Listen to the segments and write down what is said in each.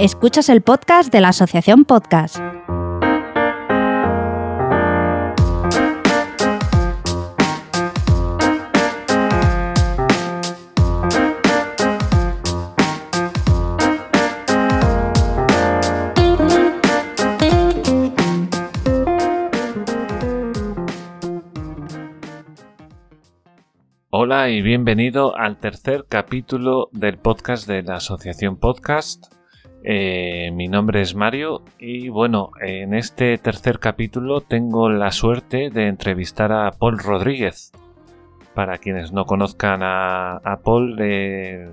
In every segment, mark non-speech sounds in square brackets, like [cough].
Escuchas el podcast de la Asociación Podcast. Hola y bienvenido al tercer capítulo del podcast de la Asociación Podcast. Eh, mi nombre es Mario y bueno, en este tercer capítulo tengo la suerte de entrevistar a Paul Rodríguez. Para quienes no conozcan a, Paul, eh,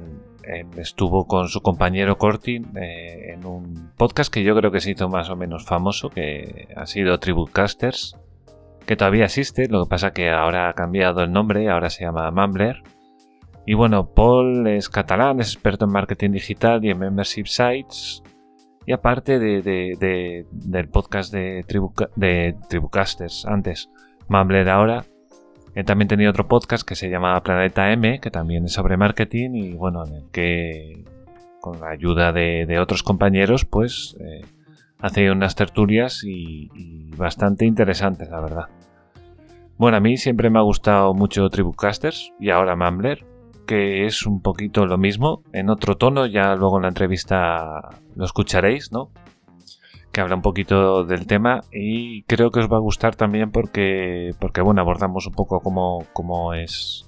estuvo con su compañero Cortin eh, en un podcast que yo creo que se hizo más o menos famoso, que ha sido Tributecasters que todavía existe, lo que pasa que ahora ha cambiado el nombre, ahora se llama Mumbler. Y bueno, Paul es catalán, es experto en marketing digital y en membership sites. Y aparte del podcast de, de Tribucasters antes, Mumbler ahora, he también tenido otro podcast que se llama Planeta M, que también es sobre marketing y bueno, en el que con la ayuda de, otros compañeros, pues eh, hace unas tertulias y, bastante interesantes, la verdad. Bueno, a mí siempre me ha gustado mucho Tribucasters y ahora Mumbler, que es un poquito lo mismo, en otro tono, ya luego en la entrevista lo escucharéis, ¿no? Que habla un poquito del tema y creo que os va a gustar también porque, porque bueno, abordamos un poco cómo, cómo es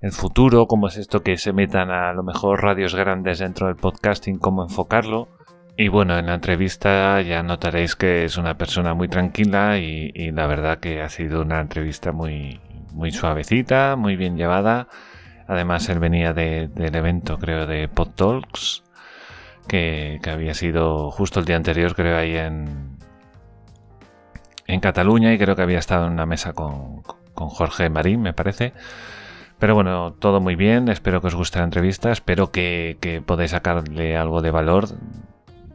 el futuro, cómo es esto que se metan a lo mejor radios grandes dentro del podcasting, cómo enfocarlo y bueno, en la entrevista ya notaréis que es una persona muy tranquila y, la verdad que ha sido una entrevista muy, muy suavecita, muy bien llevada. Además, él venía del evento, creo, de Pod Talks, que, había sido justo el día anterior, creo, ahí en, en Cataluña y creo que había estado en una mesa con, Jorge Marín, me parece. Pero bueno, todo muy bien, espero que os guste la entrevista, espero que, que podáis sacarle algo de valor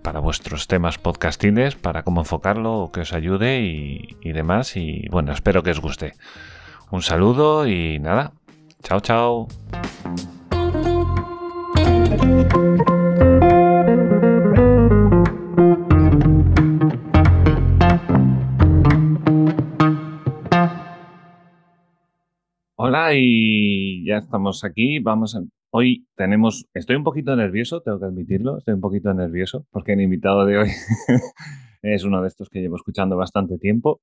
para vuestros temas podcastiles, para cómo enfocarlo o que os ayude y, demás. Y bueno, espero que os guste. Un saludo y nada. Chao, chao. Hola y ya estamos aquí. Vamos a Hoy tenemos, estoy un poquito nervioso, tengo que admitirlo, estoy un poquito nervioso porque el invitado de hoy [laughs] es uno de estos que llevo escuchando bastante tiempo.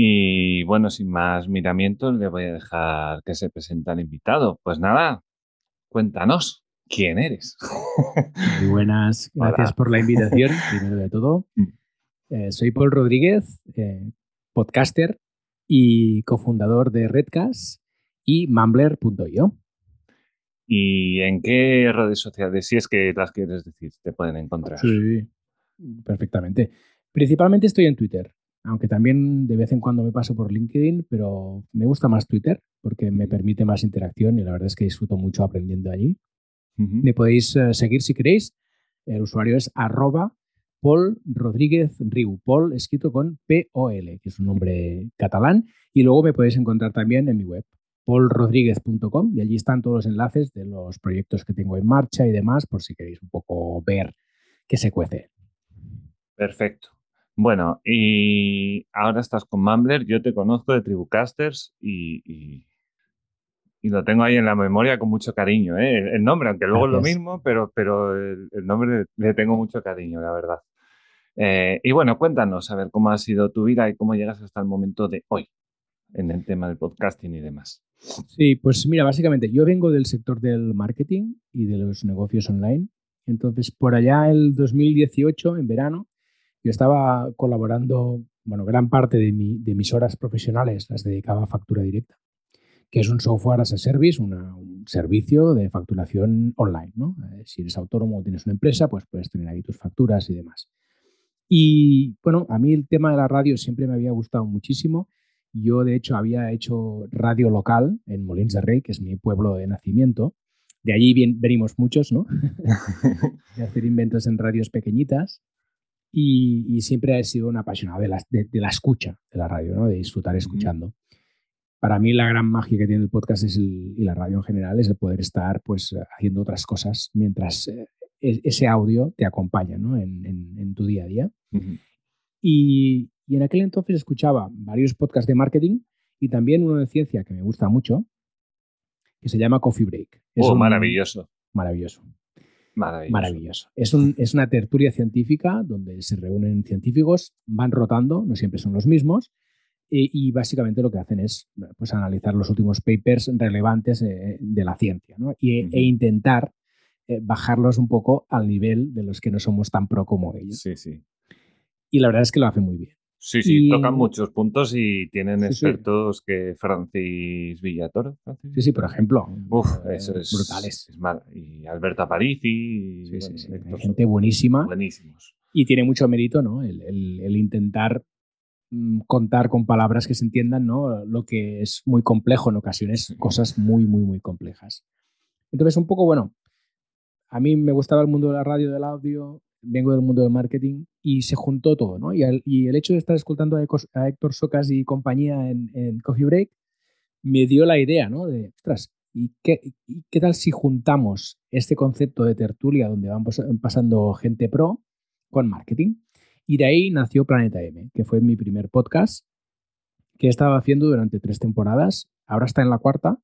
Y bueno, sin más miramientos, le voy a dejar que se presente al invitado. Pues nada, cuéntanos, ¿quién eres? Muy buenas, [laughs] gracias por la invitación, [laughs] primero de todo. Mm. Eh, soy Paul Rodríguez, eh, podcaster y cofundador de Redcast y Mumbler.io. ¿Y en qué redes sociales, si es que las quieres decir, te pueden encontrar? Sí, perfectamente. Principalmente estoy en Twitter, aunque también de vez en cuando me paso por LinkedIn, pero me gusta más Twitter porque me permite más interacción y la verdad es que disfruto mucho aprendiendo allí. Me podéis eh, seguir si queréis. El usuario es arroba Paul Rodríguez Riu. Paul escrito con P-O-L, que es un nombre catalán. Y luego me podéis encontrar también en mi web, paulrodríguez.com y allí están todos los enlaces de los proyectos que tengo en marcha y demás, por si queréis un poco ver qué se cuece. Perfecto. Bueno, y ahora estás con Mumbler, yo te conozco de Tribucasters y, y, lo tengo ahí en la memoria con mucho cariño. ¿eh? El, nombre, aunque luego es lo mismo, pero, pero el, nombre le tengo mucho cariño, la verdad. Eh, y bueno, cuéntanos, a ver cómo ha sido tu vida y cómo llegas hasta el momento de hoy en el tema del podcasting y demás. Sí, pues mira, básicamente yo vengo del sector del marketing y de los negocios online. Entonces, por allá el 2018, en verano, yo estaba colaborando, bueno, gran parte de, mis horas profesionales las dedicaba a factura directa, que es un software as a service, un servicio de facturación online, ¿no? Eh, si eres autónomo o tienes una empresa, pues puedes tener ahí tus facturas y demás. Y bueno, a mí el tema de la radio siempre me había gustado muchísimo yo, de hecho, había hecho radio local en Molins de Rey, que es mi pueblo de nacimiento. De allí venimos muchos, ¿no? [laughs] de hacer inventos en radios pequeñitas. Y, siempre he sido un apasionado de la, de, la, escucha de la radio, ¿no? De disfrutar escuchando. Para mí la gran magia que tiene el podcast es y la radio en general es el poder estar pues haciendo otras cosas mientras eh, ese audio te acompaña en, tu día a día. y, en aquel entonces escuchaba varios podcasts de marketing y también uno de ciencia que me gusta mucho, que se llama Coffee Break. Es oh, maravilloso. Maravilloso. Maravilloso. Es, es, una tertulia científica donde se reúnen científicos, van rotando, no siempre son los mismos, y, básicamente lo que hacen es pues, analizar los últimos papers relevantes eh, de la ciencia e intentar eh, bajarlos un poco al nivel de los que no somos tan pro como ellos. Sí, sí. Y la verdad es que lo hacen muy bien. Sí, sí, tocan muchos puntos y tienen expertos que Francis Villatoro. Sí, sí, por ejemplo. Uf, eh, eso es. Brutales. y Alberto Aparici. Y, gente buenísima. Buenísimos. Y tiene mucho mérito, ¿no? El, intentar mm, contar con palabras que se entiendan, ¿no? Lo que es muy complejo en ocasiones, [laughs] cosas muy, muy, muy complejas. Entonces, un poco, bueno, a mí me gustaba el mundo de la radio, del audio, vengo del mundo del marketing y se juntó todo, ¿no? Y, el hecho de estar escuchando a, Héctor Socas y compañía en, Coffee Break me dio la idea, ¿no? De, ostras, ¿y qué, qué tal si juntamos este concepto de tertulia donde van pasando gente pro con marketing? Y de ahí nació Planeta M, que fue mi primer podcast que estaba haciendo durante tres temporadas. Ahora está en la cuarta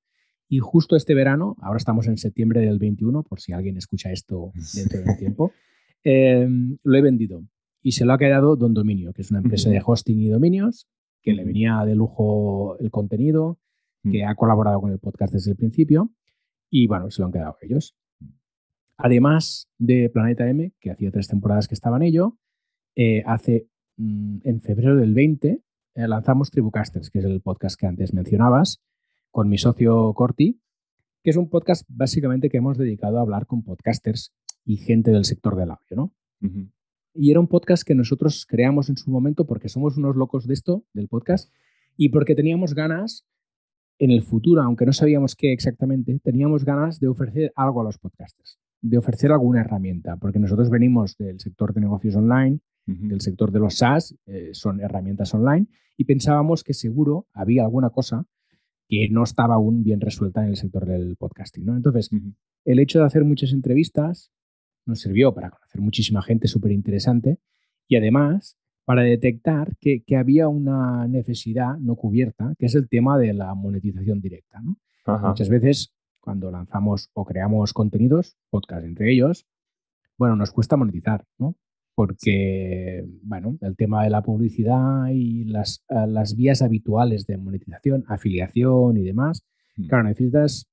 y justo este verano, ahora estamos en septiembre del 21, por si alguien escucha esto [laughs] dentro de un tiempo, eh, lo he vendido y se lo ha quedado Don Dominio, que es una empresa de hosting y dominios, que le venía de lujo el contenido, que ha colaborado con el podcast desde el principio y bueno, se lo han quedado ellos. Además de Planeta M, que hacía tres temporadas que estaba en ello, eh, hace mm, en febrero del 20 eh, lanzamos Tribucasters, que es el podcast que antes mencionabas, con mi socio Corti, que es un podcast básicamente que hemos dedicado a hablar con podcasters y gente del sector del audio, ¿no? Y era un podcast que nosotros creamos en su momento porque somos unos locos de esto, del podcast, y porque teníamos ganas en el futuro, aunque no sabíamos qué exactamente, teníamos ganas de ofrecer algo a los podcasters, de ofrecer alguna herramienta, porque nosotros venimos del sector de negocios online, del sector de los SaaS, eh, son herramientas online, y pensábamos que seguro había alguna cosa que no estaba aún bien resuelta en el sector del podcasting. ¿no? Entonces, el hecho de hacer muchas entrevistas, nos sirvió para conocer muchísima gente súper interesante y además para detectar que, había una necesidad no cubierta, que es el tema de la monetización directa. Muchas veces cuando lanzamos o creamos contenidos, podcast entre ellos, bueno, nos cuesta monetizar, ¿no? Porque, bueno, el tema de la publicidad y las, eh, las vías habituales de monetización, afiliación y demás, mm. claro, necesitas,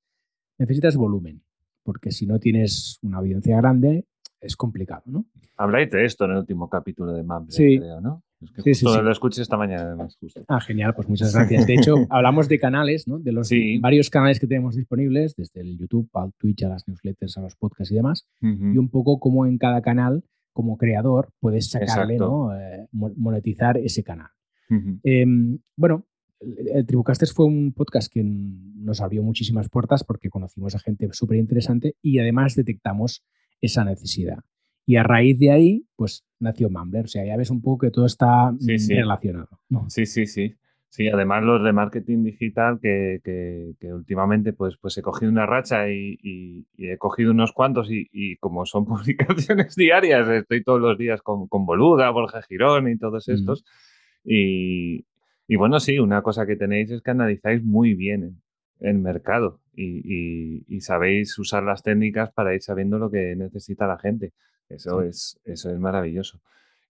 necesitas volumen porque si no tienes una audiencia grande, es complicado, ¿no? Habláis de esto en el último capítulo de sí. creo, ¿no? sí, sí, lo escuché esta mañana, además, justo. Ah, genial, pues muchas gracias. De hecho, [laughs] hablamos de canales, ¿no? De los varios canales que tenemos disponibles, desde el YouTube al Twitch, a las newsletters, a los podcasts y demás, y un poco cómo en cada canal, como creador, puedes sacarle, ¿no? Eh, monetizar ese canal. Em, bueno, el Tribucasters fue un podcast que nos abrió muchísimas puertas porque conocimos a gente súper interesante y además detectamos esa necesidad. Y a raíz de ahí, pues nació Mumbler. O sea, ya ves un poco que todo está relacionado. Sí, sí, sí. Sí, además los de marketing digital que, que, últimamente pues, pues he cogido una racha y, he cogido unos cuantos y, como son [laughs] publicaciones diarias, estoy todos los días con, con Boluda, Borja Girón y todos estos. Y, y bueno, sí, una cosa que tenéis es que analizáis muy bien el mercado y, sabéis usar las técnicas para ir sabiendo lo que necesita la gente. Eso, es, eso es maravilloso.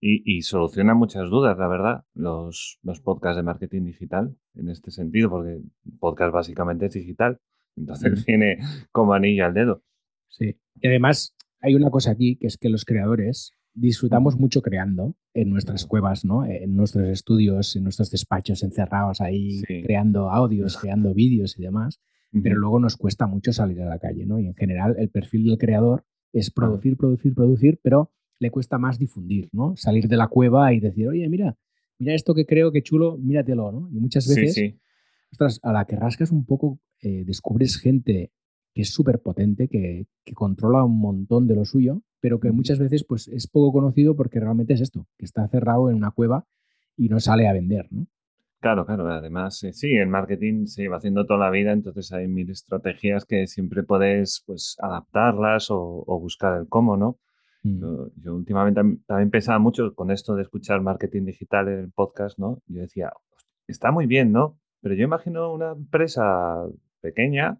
Y, soluciona muchas dudas, la verdad, los, los podcasts de marketing digital en este sentido, porque podcast básicamente es digital. Entonces viene como anillo al dedo. Sí. Y además hay una cosa aquí que es que los creadores disfrutamos mucho creando en nuestras cuevas, ¿no? En nuestros estudios, en nuestros despachos encerrados ahí, creando audios, creando vídeos y demás, pero luego nos cuesta mucho salir a la calle, ¿no? Y en general el perfil del creador es producir, producir, producir, pero le cuesta más difundir, ¿no? Salir de la cueva y decir, oye, mira, mira esto que creo que chulo, míratelo, ¿no? Y muchas veces, a la que rascas un poco, eh, descubres gente que es súper potente, que, que, controla un montón de lo suyo, pero que muchas veces pues, es poco conocido porque realmente es esto, que está cerrado en una cueva y no sale a vender. ¿no? Claro, claro. Además, eh, sí, el marketing se lleva haciendo toda la vida, entonces hay mil estrategias que siempre puedes pues, adaptarlas o, buscar el cómo, ¿no? Mm. Yo, últimamente también pensaba mucho con esto de escuchar marketing digital en el podcast, ¿no? Yo decía, está muy bien, ¿no? Pero yo imagino una empresa pequeña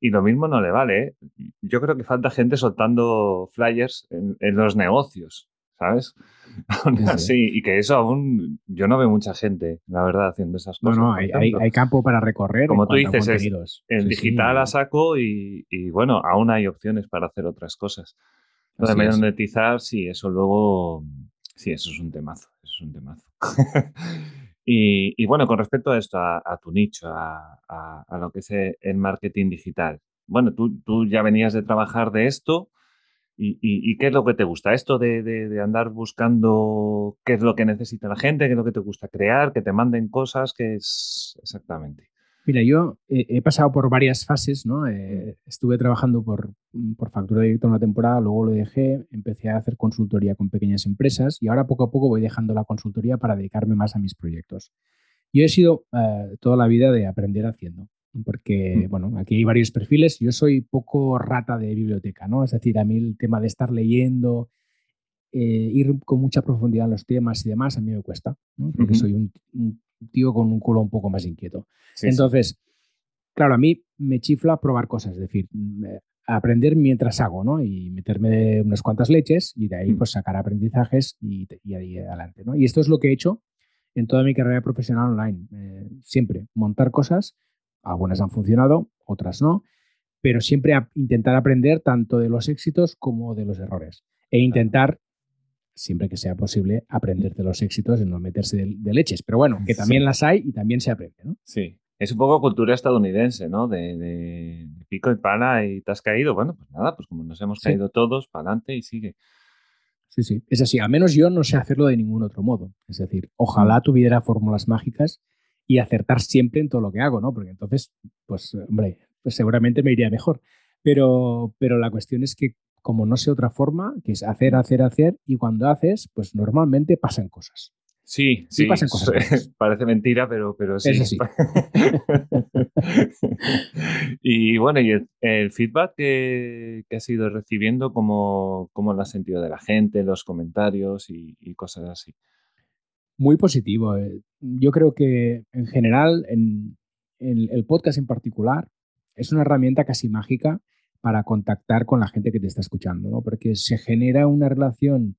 y lo mismo no le vale. ¿eh? Yo creo que falta gente soltando flyers en los negocios. ¿sabes? [laughs] Sí, y que eso aún, yo no veo mucha gente, la verdad, haciendo esas cosas. No, no, hay, hay, campo para recorrer. Como tú dices, es el digital a saco y, y, bueno, aún hay opciones para hacer otras cosas. Lo de monetizar, sí, eso luego, sí, eso es un temazo, eso es un temazo. [laughs] y, y, bueno, con respecto a esto, a, tu nicho, a, lo que es el marketing digital. Bueno, tú, tú ya venías de trabajar de esto, ¿Y, qué es lo que te gusta? Esto de, andar buscando qué es lo que necesita la gente, qué es lo que te gusta crear, que te manden cosas, qué es exactamente. Mira, yo he pasado por varias fases, ¿no? Eh, estuve trabajando por, por factura directa una temporada, luego lo dejé, empecé a hacer consultoría con pequeñas empresas y ahora poco a poco voy dejando la consultoría para dedicarme más a mis proyectos. Yo he sido eh, toda la vida de aprender haciendo porque, mm. bueno, aquí hay varios perfiles. Yo soy poco rata de biblioteca, ¿no? Es decir, a mí el tema de estar leyendo, eh, ir con mucha profundidad en los temas y demás, a mí me cuesta, ¿no? Porque soy un, tío con un culo un poco más inquieto. Entonces, claro, a mí me chifla probar cosas, es decir, aprender mientras hago, ¿no? Y meterme unas cuantas leches y de ahí mm. pues sacar aprendizajes y, y ahí adelante, ¿no? Y esto es lo que he hecho en toda mi carrera profesional online. Eh, siempre montar cosas algunas han funcionado, otras no, pero siempre intentar aprender tanto de los éxitos como de los errores. E intentar, siempre que sea posible, aprender de los éxitos y no meterse de, leches. Pero bueno, que también las hay y también se aprende, ¿no? Sí. Es un poco cultura estadounidense, ¿no? De, pico y pala y te has caído. Bueno, pues nada, pues como nos hemos caído todos, para adelante y sigue. Sí, sí. Es así. Al menos yo no sé hacerlo de ningún otro modo. Es decir, ojalá tuviera fórmulas mágicas y acertar siempre en todo lo que hago, ¿no? Porque entonces, pues, hombre, pues seguramente me iría mejor. Pero, pero la cuestión es que como no sé otra forma, que es hacer, hacer, hacer, y cuando haces, pues normalmente pasan cosas. Sí, sí, pasan cosas. [laughs] Parece mentira, pero, pero sí. Es [laughs] y bueno, y el, feedback que, que, has ido recibiendo, ¿cómo, ¿cómo, lo has sentido de la gente, los comentarios y, y cosas así? Muy positivo. Eh. Yo creo que en general, en, el podcast en particular, es una herramienta casi mágica para contactar con la gente que te está escuchando, ¿no? Porque se genera una relación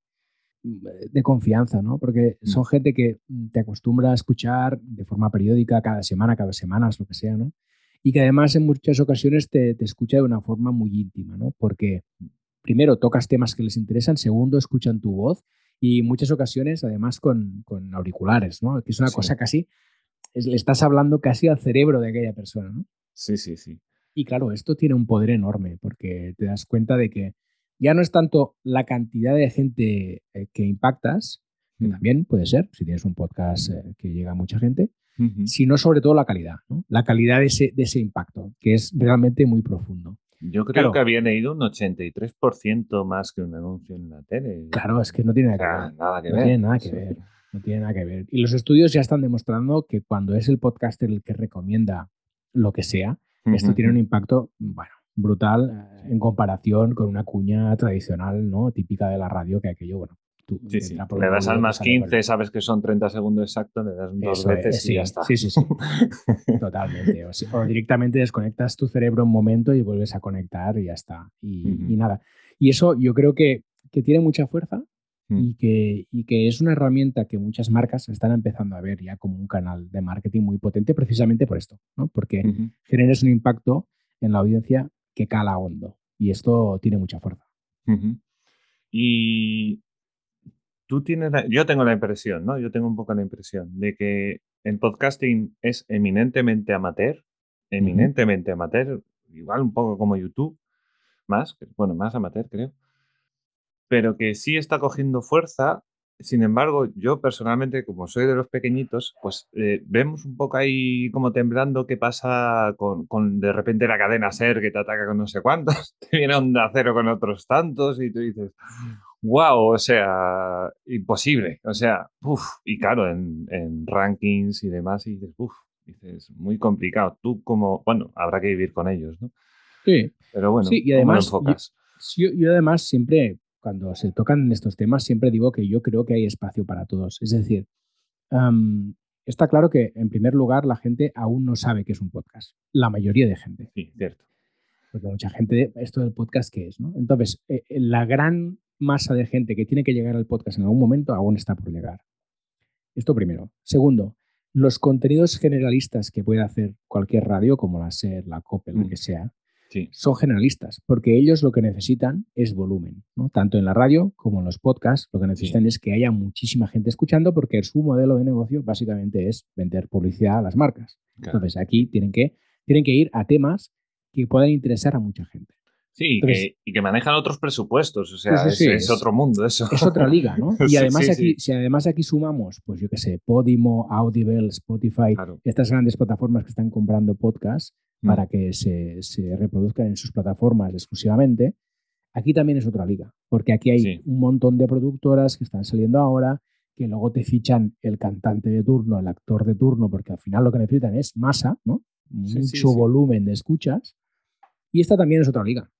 mm, de confianza, ¿no? Porque mm. son gente que te acostumbra a escuchar de forma periódica, cada semana, cada semana, lo que sea, ¿no? Y que además en muchas ocasiones te, te escucha de una forma muy íntima, ¿no? Porque primero tocas temas que les interesan, segundo escuchan tu voz y muchas ocasiones además con, con auriculares, ¿no? Que es una cosa casi, le estás hablando casi al cerebro de aquella persona, ¿no? Sí, sí, sí. Y claro, esto tiene un poder enorme porque te das cuenta de que ya no es tanto la cantidad de gente eh, que impactas, que también puede ser, si tienes un podcast eh, que llega a mucha gente, sino sobre todo la calidad, ¿no? La calidad de ese, de ese impacto, que es realmente muy profundo. Yo creo que habían ido un 83% más que un anuncio en la tele. Claro, es que no tiene nada que, no ver. Tiene nada que ver. No tiene nada que ver. Y los estudios ya están demostrando que cuando es el podcaster el que recomienda lo que sea, esto tiene un impacto, bueno, brutal eh, en comparación con una cuña tradicional, ¿no? Típica de la radio, que aquello, bueno, sí, sí. Le das al más 15, sabes que son 30 segundos exactos, le das dos veces y ya está. Sí, sí, sí. [laughs] Totalmente. O, directamente desconectas tu cerebro un momento y vuelves a conectar y ya está. Y, nada. Y eso yo creo que, que tiene mucha fuerza mm. y, que, y que es una herramienta que muchas marcas están empezando a ver ya como un canal de marketing muy potente precisamente por esto, ¿no? Porque generas un impacto en la audiencia que cala hondo. Y esto tiene mucha fuerza. Y tú tienes yo tengo la impresión, ¿no? Yo tengo un poco la impresión de que el podcasting es eminentemente amateur, eminentemente amateur, igual un poco como YouTube, más, bueno, más amateur creo, pero que sí está cogiendo fuerza. Sin embargo, yo personalmente, como soy de los pequeñitos, pues eh, vemos un poco ahí como temblando qué pasa con, con, de repente la cadena SER que te ataca con no sé cuántos, [laughs] te viene onda cero con otros tantos y tú dices, wow, o sea, imposible. O sea, uff, y claro, en, rankings y demás, y dices, uff, dices, muy complicado. Tú como, bueno, habrá que vivir con ellos, ¿no? Sí. Pero bueno, sí, y además, Yo, yo, además siempre, cuando se tocan estos temas, siempre digo que yo creo que hay espacio para todos. Es decir, está claro que, en primer lugar, la gente aún no sabe qué es un podcast. La mayoría de gente. Sí, cierto. Porque mucha gente, esto del podcast, ¿qué es? ¿no? Entonces, eh, eh, la gran masa de gente que tiene que llegar al podcast en algún momento aún está por llegar. Esto primero. Segundo, los contenidos generalistas que puede hacer cualquier radio, como la SER, la COPE, lo mm. que sea, son generalistas, porque ellos lo que necesitan es volumen, ¿no? Tanto en la radio como en los podcasts, lo que necesitan es que haya muchísima gente escuchando, porque su modelo de negocio básicamente es vender publicidad a las marcas. Entonces, aquí tienen que, tienen que ir a temas que puedan interesar a mucha gente. Sí, y que manejan otros presupuestos, o sea, es, otro mundo eso. Es otra liga, ¿no? [laughs] Y además aquí, si además aquí sumamos, pues yo qué sé, Podimo, Audible, Spotify, estas grandes plataformas que están comprando podcasts mm. para que se, reproduzcan en sus plataformas exclusivamente, aquí también es otra liga, porque aquí hay un montón de productoras que están saliendo ahora, que luego te fichan el cantante de turno, el actor de turno, porque al final lo que necesitan es masa, ¿no? Mucho volumen de escuchas. Y esta también es otra liga.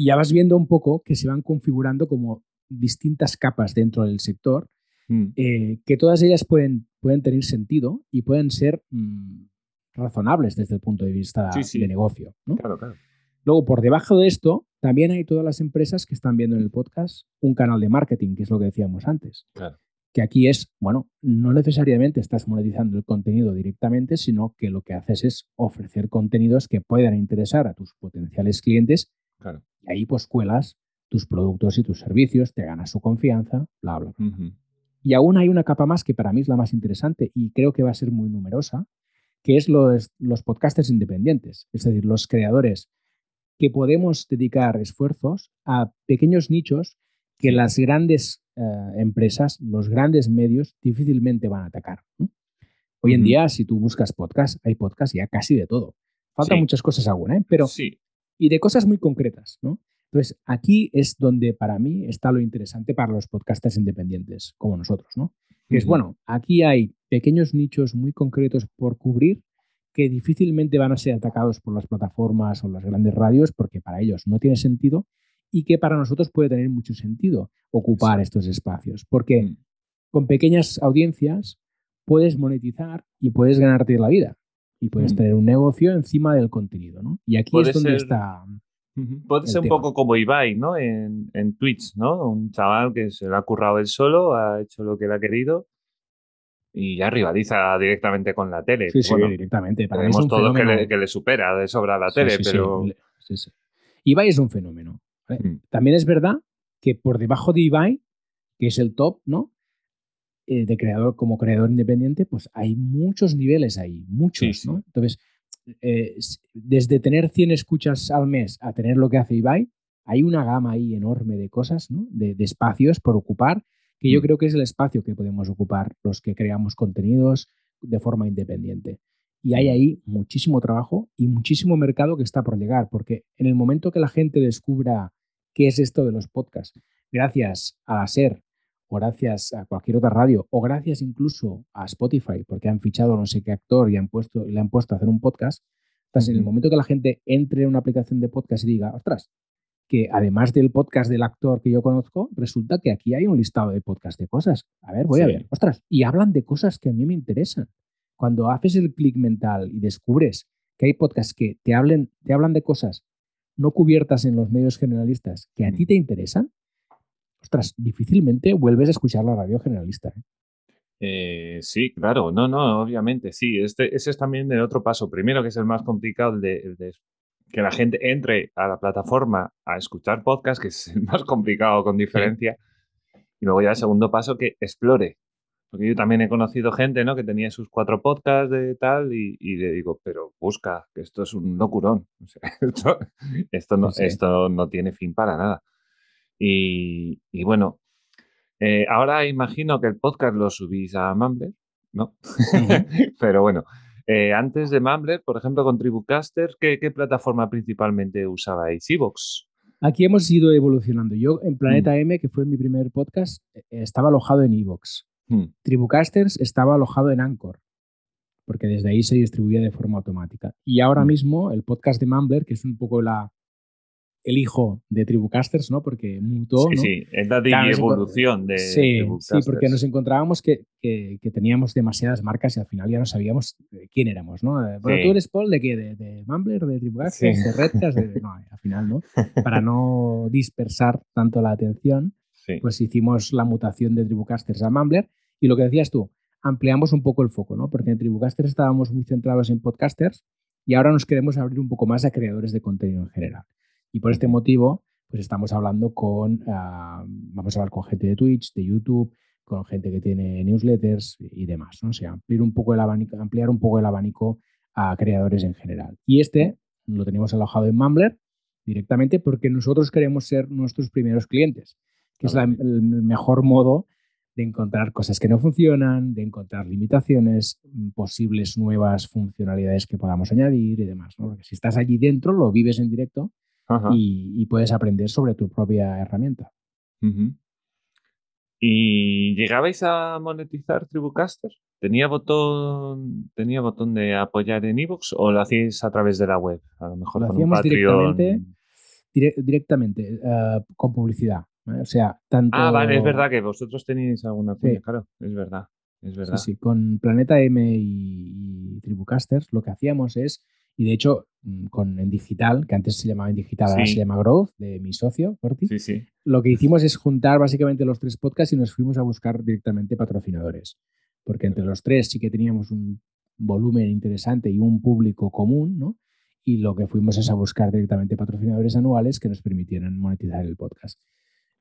Y ya vas viendo un poco que se van configurando como distintas capas dentro del sector, mm. eh, que todas ellas pueden, pueden tener sentido y pueden ser mm, razonables desde el punto de vista de negocio. Luego, por debajo de esto, también hay todas las empresas que están viendo en el podcast un canal de marketing, que es lo que decíamos antes. Que aquí es, bueno, no necesariamente estás monetizando el contenido directamente, sino que lo que haces es ofrecer contenidos que puedan interesar a tus potenciales clientes y ahí pues cuelas tus productos y tus servicios, te ganas su confianza, bla, bla, bla. Y aún hay una capa más que para mí es la más interesante y creo que va a ser muy numerosa, que es los, los podcasters independientes, es decir, los creadores que podemos dedicar esfuerzos a pequeños nichos que las grandes eh, empresas, los grandes medios difícilmente van a atacar. Hoy en día, si tú buscas podcast, hay podcast ya casi de todo. Faltan muchas cosas aún, ¿eh? pero sí y de cosas muy concretas, ¿no? Entonces, aquí es donde para mí está lo interesante para los podcasters independientes, como nosotros, ¿no? Que es, bueno, aquí hay pequeños nichos muy concretos por cubrir que difícilmente van a ser atacados por las plataformas o las grandes radios porque para ellos no tiene sentido y que para nosotros puede tener mucho sentido ocupar estos espacios, porque mm. con pequeñas audiencias puedes monetizar y puedes ganarte la vida y puedes mm. tener un negocio encima del contenido, ¿no? Y aquí es donde está. Puede ser un poco como Ibai, ¿no? En, en, Twitch, ¿no? Un chaval que se lo ha currado él solo, ha hecho lo que él ha querido y ya rivaliza directamente con la tele. Sí, sí, directamente. Para tenemos todos que le, que le, supera de sobra la tele, pero. Ibai es un fenómeno. Mm. También es verdad que por debajo de Ibai, que es el top, ¿no? Eh, de creador como creador independiente, pues hay muchos niveles ahí, muchos, ¿no? Entonces, eh, desde tener 100 escuchas al mes a tener lo que hace Ibai, hay una gama ahí enorme de cosas, ¿no? de, espacios por ocupar, que yo mm. creo que es el espacio que podemos ocupar los que creamos contenidos de forma independiente. Y hay ahí muchísimo trabajo y muchísimo mercado que está por llegar, porque en el momento que la gente descubra qué es esto de los podcasts, gracias a la SER, o gracias a cualquier otra radio, o gracias incluso a Spotify, porque han fichado no sé qué actor y han puesto, le han puesto a hacer un podcast, entonces en el momento que la gente entre en una aplicación de podcast y diga, ostras, que además del podcast del actor que yo conozco, resulta que aquí hay un listado de podcast de cosas. A ver, voy a ver, ostras, y hablan de cosas que a mí me interesan. Cuando haces el clic mental y descubres que hay podcasts que te, hablen, te hablan de cosas no cubiertas en los medios generalistas que a ti te interesan, ostras, difícilmente vuelves a escuchar la radio generalista. ¿eh? Eh, sí, claro, no, no, obviamente, sí. Este, ese es también el otro paso. Primero, que es el más complicado, de, que la gente entre a la plataforma a escuchar podcast, que es el más complicado con diferencia. Y luego ya el segundo paso, que explore. Porque yo también he conocido gente, ¿no? Que tenía sus cuatro podcasts de tal y, le digo, pero busca, que esto es un locurón. [laughs] esto, no, esto no tiene fin para nada. Y, bueno, eh, ahora imagino que el podcast lo subís a Mumbler, ¿no? [laughs] Pero bueno, eh, antes de Mumbler, por ejemplo, con Tribucaster, ¿qué, ¿qué, plataforma principalmente usabais? ¿Evox? Aquí hemos ido evolucionando. Yo en Planeta M, que fue mi primer podcast, eh, estaba alojado en Evox. Hmm. Tribucasters estaba alojado en Anchor, porque desde ahí se distribuía de forma automática. Y ahora Mm. mismo el podcast de Mumbler, que es un poco la, el hijo de Tribucasters, ¿no? Porque mutó, Sí, ¿no? sí, es la Claro, evolución de Sí, sí, Tribucasters. porque nos encontrábamos que, que- que teníamos demasiadas marcas y al final ya no sabíamos quién éramos, ¿no? Eh, Bueno, Sí. tú eres Paul de qué? De, de Mumbler, de Tribucasters, Sí. de Redcast, de- no, al final, ¿no? [laughs] Para no dispersar tanto la atención, Sí. pues hicimos la mutación de Tribucasters a Mumbler y lo que decías tú, ampliamos un poco el foco, ¿no? Porque en Tribucasters estábamos muy centrados en podcasters y ahora nos queremos abrir un poco más a creadores de contenido en general. Y por este motivo, pues estamos hablando con, ah, vamos a hablar con gente de Twitch, de YouTube, con gente que tiene newsletters y demás, ¿no? O sea, ampliar un poco el abanico, ampliar un poco el abanico a creadores en general. Y este lo tenemos alojado en Mumbler directamente porque nosotros queremos ser nuestros primeros clientes, que es la- el mejor modo de encontrar cosas que no funcionan, de encontrar limitaciones, mm, posibles nuevas funcionalidades que podamos añadir y demás. ¿no? Porque si estás allí dentro, lo vives en directo. Y, y puedes aprender sobre tu propia herramienta. ¿Y llegabais a monetizar Tribucaster? ¿Tenía botón, ¿Tenía botón de apoyar en iVoox o lo hacíais a través de la web? A lo mejor Lo con un hacíamos Patreon. directamente. Dire- directamente, eh, con publicidad. ¿vale? O sea, tanto... Ah, vale, es verdad que vosotros teníais alguna cuña, Sí. claro, es verdad, es Sí, verdad. sí, con Planeta M y, y Tribucasters lo que hacíamos es, y de hecho mm, con En Digital, que antes se llamaba En Digital, ahora se llama Growth, de mi socio, Corti, Sí, sí. lo que hicimos es juntar básicamente los tres podcasts y nos fuimos a buscar directamente patrocinadores. Porque entre los tres sí que teníamos un volumen interesante y un público común, ¿no? Y lo que fuimos es a buscar directamente patrocinadores anuales que nos permitieran monetizar el podcast.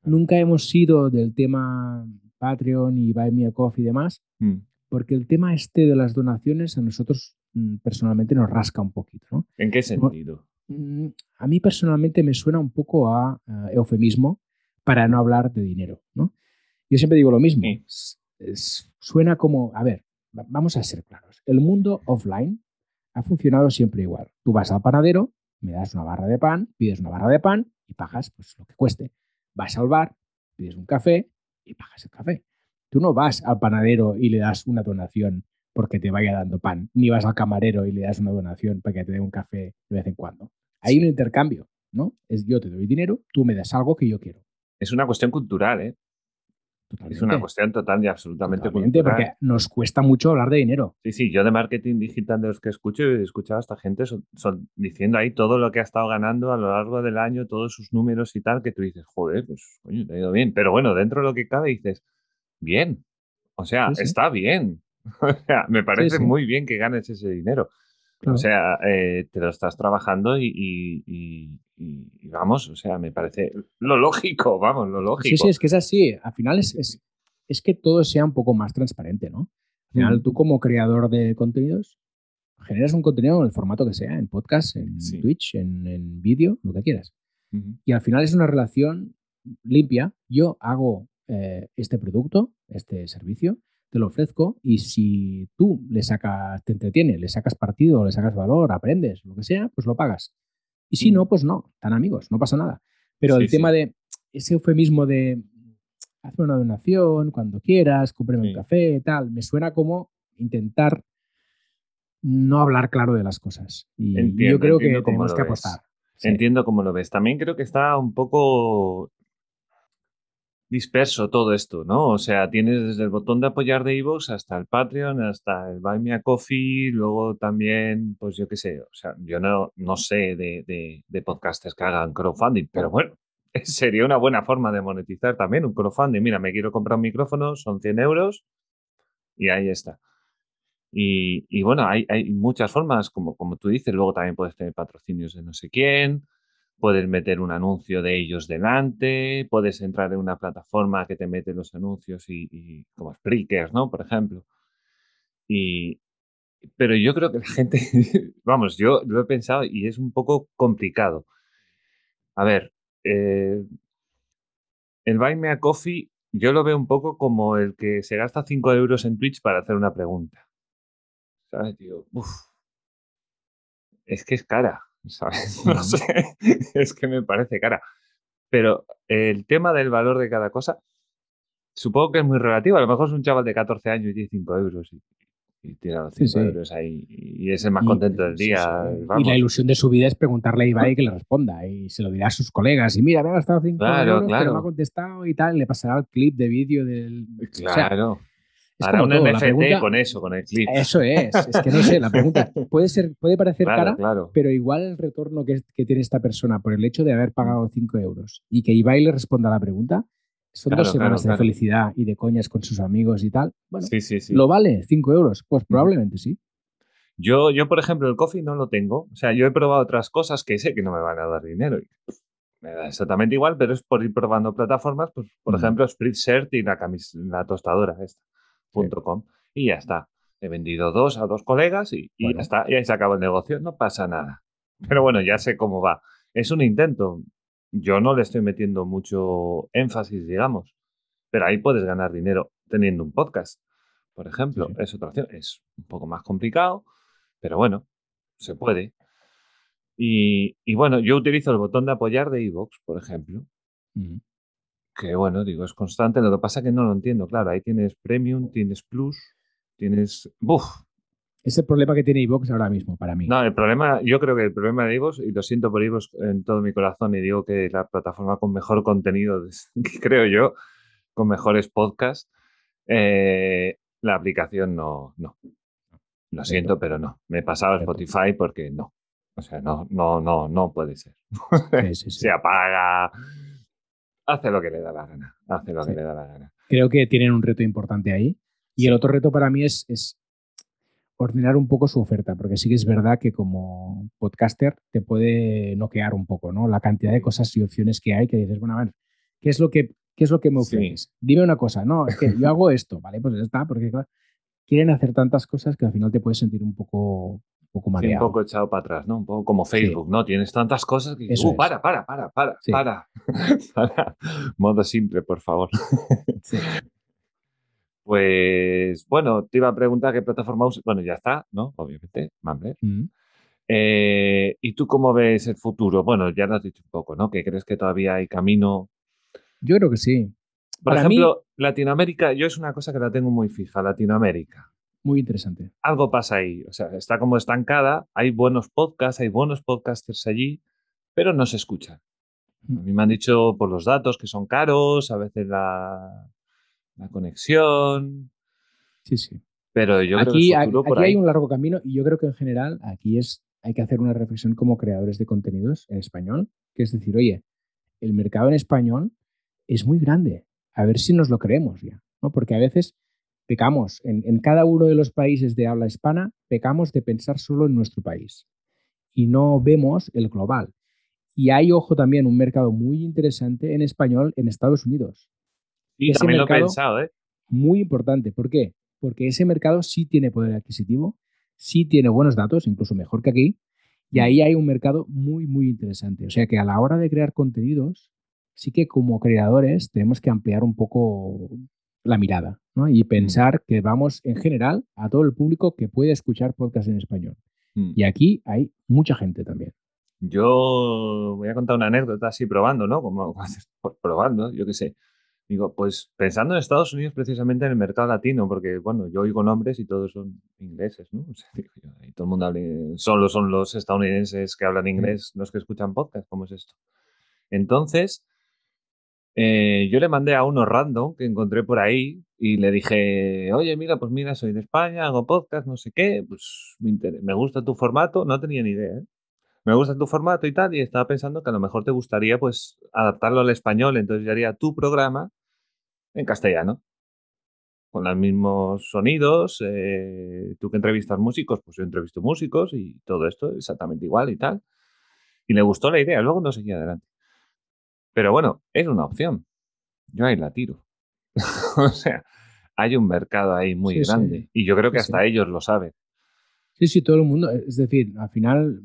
Nunca hemos sido del tema Patreon y Buy Me a Coffee y demás, Mm. porque el tema este de las donaciones a nosotros personalmente nos rasca un poquito, ¿no? ¿En qué sentido? Mm, A mí personalmente me suena un poco a, a eufemismo para no hablar de dinero, ¿no? Yo siempre digo lo mismo. Sí. Es- es- suena como, a ver, va- vamos a ser claros. El mundo offline ha funcionado siempre igual. Tú vas al panadero, me das una barra de pan, pides una barra de pan y pagas pues, lo que cueste. Vas al bar, pides un café y pagas el café. Tú no vas al panadero y le das una donación porque te vaya dando pan, ni vas al camarero y le das una donación para que te dé un café de vez en cuando. Hay un intercambio, ¿no? Es yo te doy dinero, tú me das algo que yo quiero. Es una cuestión cultural, ¿eh? Es una cuestión total y absolutamente Totalmente, cultural. porque nos cuesta mucho hablar de dinero. Sí, sí, yo de marketing digital de los que escucho, he escuchado a esta gente son, son diciendo ahí todo lo que ha estado ganando a lo largo del año, todos sus números y tal, que tú dices, joder, pues coño, te ha ido bien. Pero bueno, dentro de lo que cabe dices, bien. O sea, Sí, sí. está bien. [laughs] O sea, me parece sí. muy bien que ganes ese dinero. Claro. O sea, eh, te lo estás trabajando y, y- y- y- y vamos, o sea, me parece lo lógico, [laughs] vamos, lo lógico. Sí, sí, es que es así. Al final es, es, es que todo sea un poco más transparente, ¿no? Al final, tú como creador de contenidos, generas un contenido en el formato que sea, en podcast, en Sí. Twitch, en, en vídeo, lo que quieras. Y al final es una relación limpia. Yo hago eh, este producto, este servicio, te lo ofrezco y si tú le sacas, te entretiene, le sacas partido, le sacas valor, aprendes, lo que sea, pues lo pagas. Y si Mm. no, pues no, tan amigos, no pasa nada. Pero Sí, el tema de ese eufemismo de hazme una donación cuando quieras, cómprame Sí. un café, tal, me suena como intentar no hablar claro de las cosas. Y, Entiendo, yo creo que tenemos que ves. apostar. Entiendo cómo lo ves. También creo que está un poco disperso todo esto, ¿no? O sea, tienes desde el botón de apoyar de iVoox hasta el Patreon, hasta el Buy Me a Coffee, luego también, pues yo qué sé, o sea, yo no, no sé de, de, podcasters que hagan crowdfunding, pero bueno, [laughs] sería una buena forma de monetizar también un crowdfunding. Mira, me quiero comprar un micrófono, son 100 euros y ahí está. Y, y bueno, hay, hay muchas formas, como, como tú dices, luego también puedes tener patrocinios de no sé quién, puedes meter un anuncio de ellos delante, puedes entrar en una plataforma que te mete los anuncios y, como Spreakers, ¿no? Por ejemplo. Y, pero yo creo que la gente, [laughs] vamos, yo lo he pensado y es un poco complicado. A ver, eh, el Buy Me a Coffee yo lo veo un poco como el que se gasta 5 euros en Twitch para hacer una pregunta. ¿Sabes, tío? Uf. Es que es cara, ¿sabes? [laughs] No sé, es que me parece cara. Pero el tema del valor de cada cosa, supongo que es muy relativo. A lo mejor es un chaval de 14 años y tiene 5 euros y, y tira los 5 euros ahí y es el más contento del día. Y la ilusión de su vida es preguntarle a Ibai que le responda y se lo dirá a sus colegas. Y mira, me ha gastado 5 euros, pero me ha contestado y tal. Le pasará el clip de vídeo del. Claro. Hará un NFT con eso, con el clip. Eso es, es que no sé, la pregunta [laughs] puede, ser, puede parecer cara, pero igual el retorno que, que, tiene esta persona por el hecho de haber pagado 5 euros y que Ibai le responda a la pregunta, son dos semanas de felicidad y de coñas con sus amigos y tal. Bueno, sí, sí, sí. ¿lo vale 5 euros? Pues probablemente sí. Yo, yo, por ejemplo, el coffee no lo tengo. O sea, yo he probado otras cosas que sé que no me van a dar dinero. me da exactamente igual, pero es por ir probando plataformas, pues, por ejemplo, Spritshirt y la, la tostadora esta. .com y ya está. He vendido dos a dos colegas y, ya está. Y ahí se acaba el negocio. No pasa nada. Pero bueno, ya sé cómo va. Es un intento. Yo no le estoy metiendo mucho énfasis, digamos. Pero ahí puedes ganar dinero teniendo un podcast. Por ejemplo, es otra opción. Es un poco más complicado, pero bueno, se puede. Y, bueno, yo utilizo el botón de apoyar de iVoox, por ejemplo que bueno, digo, es constante. Lo que pasa es que no lo entiendo. Claro, ahí tienes Premium, tienes Plus, tienes. ¡Buf! Es el problema que tiene iVoox ahora mismo para mí. No, el problema, yo creo que el problema de iVoox, y lo siento por iVoox en todo mi corazón, y digo que la plataforma con mejor contenido, [laughs] creo yo, con mejores podcasts, eh, la aplicación no, no. Lo siento, pero no. Me he pasado a Spotify porque no. O sea, no, no, no, no puede ser. [laughs] Se apaga hace lo que le da la gana. Hace lo que le da la gana. Creo que tienen un reto importante ahí. Y el otro reto para mí es, es, ordenar un poco su oferta, porque sí que es verdad que como podcaster te puede noquear un poco, ¿no? La cantidad de cosas y opciones que hay que dices, bueno, a ver, ¿qué es lo que, qué es lo que me ofreces? Dime una cosa, no, es que yo hago esto, ¿vale? Pues ya está, porque quieren hacer tantas cosas que al final te puedes sentir un poco un poco un poco echado para atrás, ¿no? Un poco como Facebook, ¿no? Tienes tantas cosas que uh, para, para, para, para, para, [laughs] para. Modo simple, por favor. [laughs] Pues bueno, te iba a preguntar qué plataforma usas. Bueno, ya está, ¿no? Obviamente, Mumbler. Mm. Eh, ¿Y tú cómo ves el futuro? Bueno, ya lo has dicho un poco, ¿no? ¿Que crees que todavía hay camino? Yo creo que sí. Por ejemplo, Latinoamérica, yo es una cosa que la tengo muy fija, Latinoamérica. Muy interesante. Algo pasa ahí, o sea, está como estancada, hay buenos podcasts, hay buenos podcasters allí, pero no se escuchan. A mí me han dicho por los datos que son caros, a veces la, la conexión. Sí, sí. Pero yo creo que aquí hay un largo camino y yo creo que en general aquí es, hay que hacer una reflexión como creadores de contenidos en español, que es decir, oye, el mercado en español es muy grande, a ver si nos lo creemos ya, ¿no? Porque a veces pecamos en, cada uno de los países de habla hispana, pecamos de pensar solo en nuestro país y no vemos el global. Y hay, ojo, también un mercado muy interesante en español en Estados Unidos. Y también lo he pensado, ¿eh? Muy importante. ¿Por qué? Porque ese mercado sí tiene poder adquisitivo, sí tiene buenos datos, incluso mejor que aquí, y mm. ahí hay un mercado muy, muy interesante. O sea que a la hora de crear contenidos, sí que como creadores tenemos que ampliar un poco la mirada ¿no? y pensar que vamos en general a todo el público que puede escuchar podcast en español. Mm. Y aquí hay mucha gente también. Yo voy a contar una anécdota así probando, ¿no? Como [laughs] probando, yo qué sé. Digo, pues pensando en Estados Unidos precisamente en el mercado latino, porque bueno, yo oigo nombres y todos son ingleses, ¿no? O sea, [laughs] digo y todo el mundo habla, solo son los estadounidenses que hablan inglés los que escuchan podcast, ¿cómo es esto? Entonces, eh, yo le mandé a uno random que encontré por ahí y le dije, oye, mira, pues mira, soy de España, hago podcast, no sé qué, pues me, gusta tu formato, no tenía ni idea, ¿eh? Me gusta tu formato y tal, y estaba pensando que a lo mejor te gustaría pues adaptarlo al español, entonces yo haría tu programa en castellano, con los mismos sonidos, eh, tú que entrevistas músicos, pues yo entrevisto músicos y todo esto exactamente igual y tal. Y le gustó la idea, luego no seguía adelante. Pero bueno, es una opción. Yo ahí la tiro. [laughs] o sea, hay un mercado ahí muy grande y yo creo que hasta ellos lo saben. Sí, sí, todo el mundo. Es decir, al final